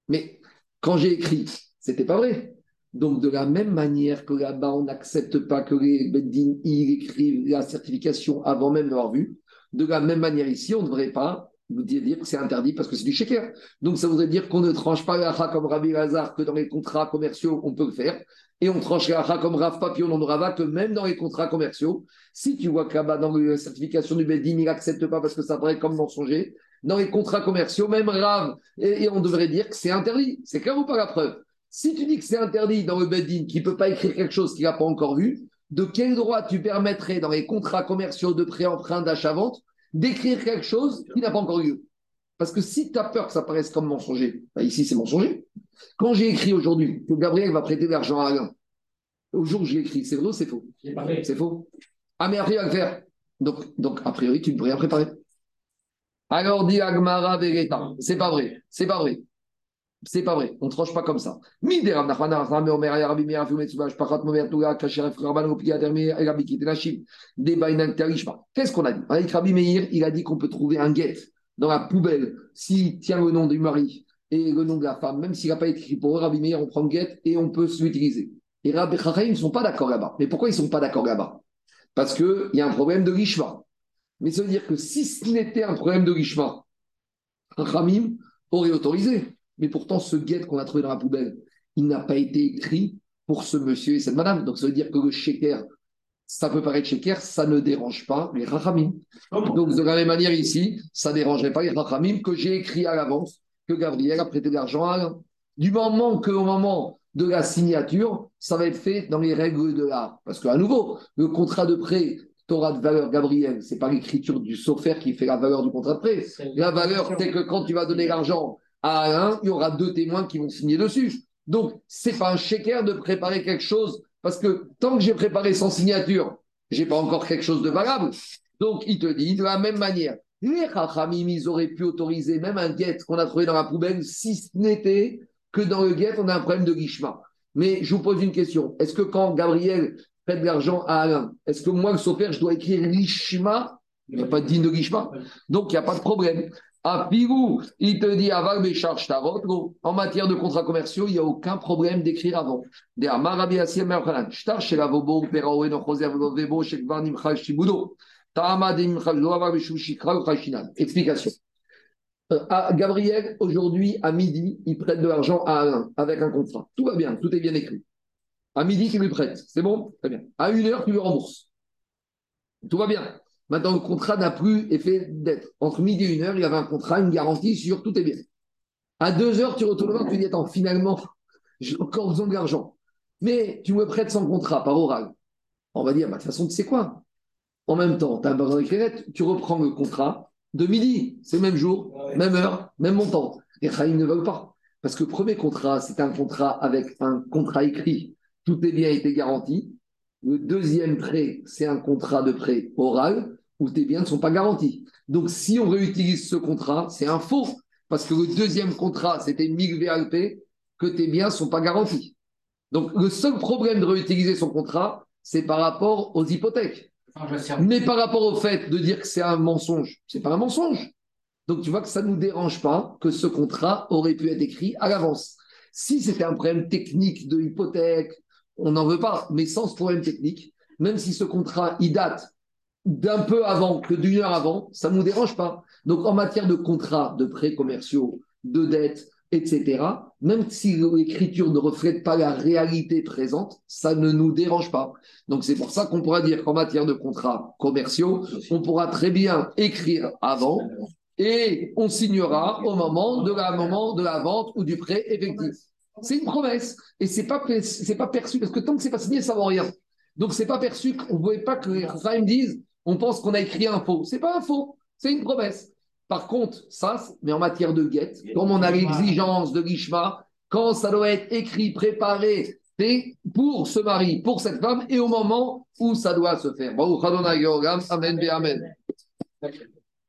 Mais quand j'ai écrit, c'était pas vrai. Donc, de la même manière que là-bas, on n'accepte pas que les Beddin écrivent la certification avant même d'avoir vu, de la même manière ici, on ne devrait pas vous dire, que c'est interdit parce que c'est du shaker. Donc, ça voudrait dire qu'on ne tranche pas la ha comme Rabbi Lazare que dans les contrats commerciaux, on peut le faire. Et on tranche la ha comme Rav Papi au nom de Rava que même dans les contrats commerciaux, si tu vois que là-bas, dans la certification du Beddin, il n'accepte pas parce que ça paraît comme mensonger, dans les contrats commerciaux, même Rav, et, et on devrait dire que c'est interdit. C'est clair ou pas la preuve? Si tu dis que c'est interdit dans le Beddin, qu'il ne peut pas écrire quelque chose qu'il n'a pas encore vu, de quel droit tu permettrais dans les contrats commerciaux de pré-emprunt, d'achat-vente, d'écrire quelque chose qui n'a pas encore eu lieu Parce que si tu as peur que ça paraisse comme mensonger, bah ici c'est mensonger. Quand j'ai écrit aujourd'hui que Gabriel va prêter de l'argent à Alain, au jour où j'ai écrit, c'est vrai ou c'est faux? C'est faux? Ah, mais après, il va le faire. Donc, donc, a priori, tu ne peux rien préparer. Alors, dit Agmara Vegeta, c'est pas vrai, c'est pas vrai. C'est pas vrai, on ne tranche pas comme ça. Qu'est-ce qu'on a dit? Avec Rabbi Meir, il a dit qu'on peut trouver un guet dans la poubelle s'il tient le nom du mari et le nom de la femme, même s'il n'a pas écrit pour eux, Rabbi Meir, on prend le guet et on peut l'utiliser. Et Rabbi Chachai, ils ne sont pas d'accord là-bas. Mais pourquoi ils ne sont pas d'accord là-bas? Parce qu'il y a un problème de Rishma. Mais ça veut dire que si ce n'était un problème de Rishma, Rachamim aurait autorisé. Mais pourtant, ce guet qu'on a trouvé dans la poubelle, il n'a pas été écrit pour ce monsieur et cette madame. Donc ça veut dire que le sheker, ça peut paraître sheker, ça ne dérange pas les rachamim. Donc de la même manière ici, ça ne dérangerait pas les rachamim que j'ai écrit à l'avance que Gabriel a prêté de l'argent à Alain. Du moment qu'au moment de la signature, ça va être fait dans les règles de l'art. Parce qu'à nouveau, le contrat de prêt Torah de valeur, Gabriel, c'est pas l'écriture du sophère qui fait la valeur du contrat de prêt. La valeur, c'est que quand tu vas donner l'argent à Alain, il y aura deux témoins qui vont signer dessus. Donc, c'est pas un shaker de préparer quelque chose, parce que tant que j'ai préparé sans signature, j'ai pas encore quelque chose de valable. Donc, il te dit de la même manière. Les Chachamim, ils auraient pu autoriser même un guet qu'on a trouvé dans la poubelle, si ce n'était que dans le guet, on a un problème de guichema. Mais je vous pose une question. Est-ce que quand Gabriel prête de l'argent à Alain, est-ce que moi, le sophère, je dois écrire Lishma? Il n'y a pas de digne de Lishma. Donc, il n'y a pas de problème. À Pigou, il te dit Aval Béchar Tarot. En matière de contrats commerciaux, il n'y a aucun problème d'écrire avant. Explication. Euh, Gabriel, aujourd'hui, à midi, il prête de l'argent à Alain avec un contrat. Tout va bien, tout est bien écrit. À midi, tu lui prêtes. C'est bon? Très bien. À une heure, tu lui rembourses. Tout va bien. Maintenant, le contrat n'a plus effet d'être. Entre midi et une heure, il avait un contrat, une garantie sur tout est bien. À deux heures, tu retournes, tu dis Attends, finalement, *laughs* j'ai encore besoin de l'argent. Mais tu me prêtes sans contrat, par oral. On va dire bah, De toute façon, tu sais quoi? En même temps, tu as un besoin de tu reprends le contrat de midi. C'est le même jour, même heure, même montant. Les Khaïm ne veulent pas. Parce que le premier contrat, c'est un contrat avec un contrat écrit. Tout est bien été garanti. Le deuxième prêt, c'est un contrat de prêt oral où tes biens ne sont pas garantis. Donc, si on réutilise ce contrat, c'est un faux. Parce que le deuxième contrat, c'était MIG VLP, que tes biens ne sont pas garantis. Donc, le seul problème de réutiliser son contrat, c'est par rapport aux hypothèques. Mais par rapport au fait de dire que c'est un mensonge, c'est pas un mensonge. Donc, tu vois que ça ne nous dérange pas que ce contrat aurait pu être écrit à l'avance. Si c'était un problème technique de hypothèque, on n'en veut pas. Mais sans ce problème technique, même si ce contrat, il date d'un peu avant que d'une heure avant, ça ne nous dérange pas. Donc, en matière de contrats, de prêts commerciaux, de dettes, etc., même si l'écriture ne reflète pas la réalité présente, ça ne nous dérange pas. Donc, c'est pour ça qu'on pourra dire qu'en matière de contrats commerciaux, on pourra très bien écrire avant et on signera au moment de la, moment de la vente ou du prêt effectif. C'est une promesse. Et ce n'est pas, pas perçu, parce que tant que ce n'est pas signé, ça ne vaut rien. Donc, ce n'est pas perçu, on ne voulait pas que les me disent, on pense qu'on a écrit un faux. Ce n'est pas un faux, c'est une promesse. Par contre, ça, mais en matière de guette, comme on a l'exigence de l'ishma, quand ça doit être écrit, préparé, c'est pour ce mari, pour cette femme, et au moment où ça doit se faire. Amen, amen.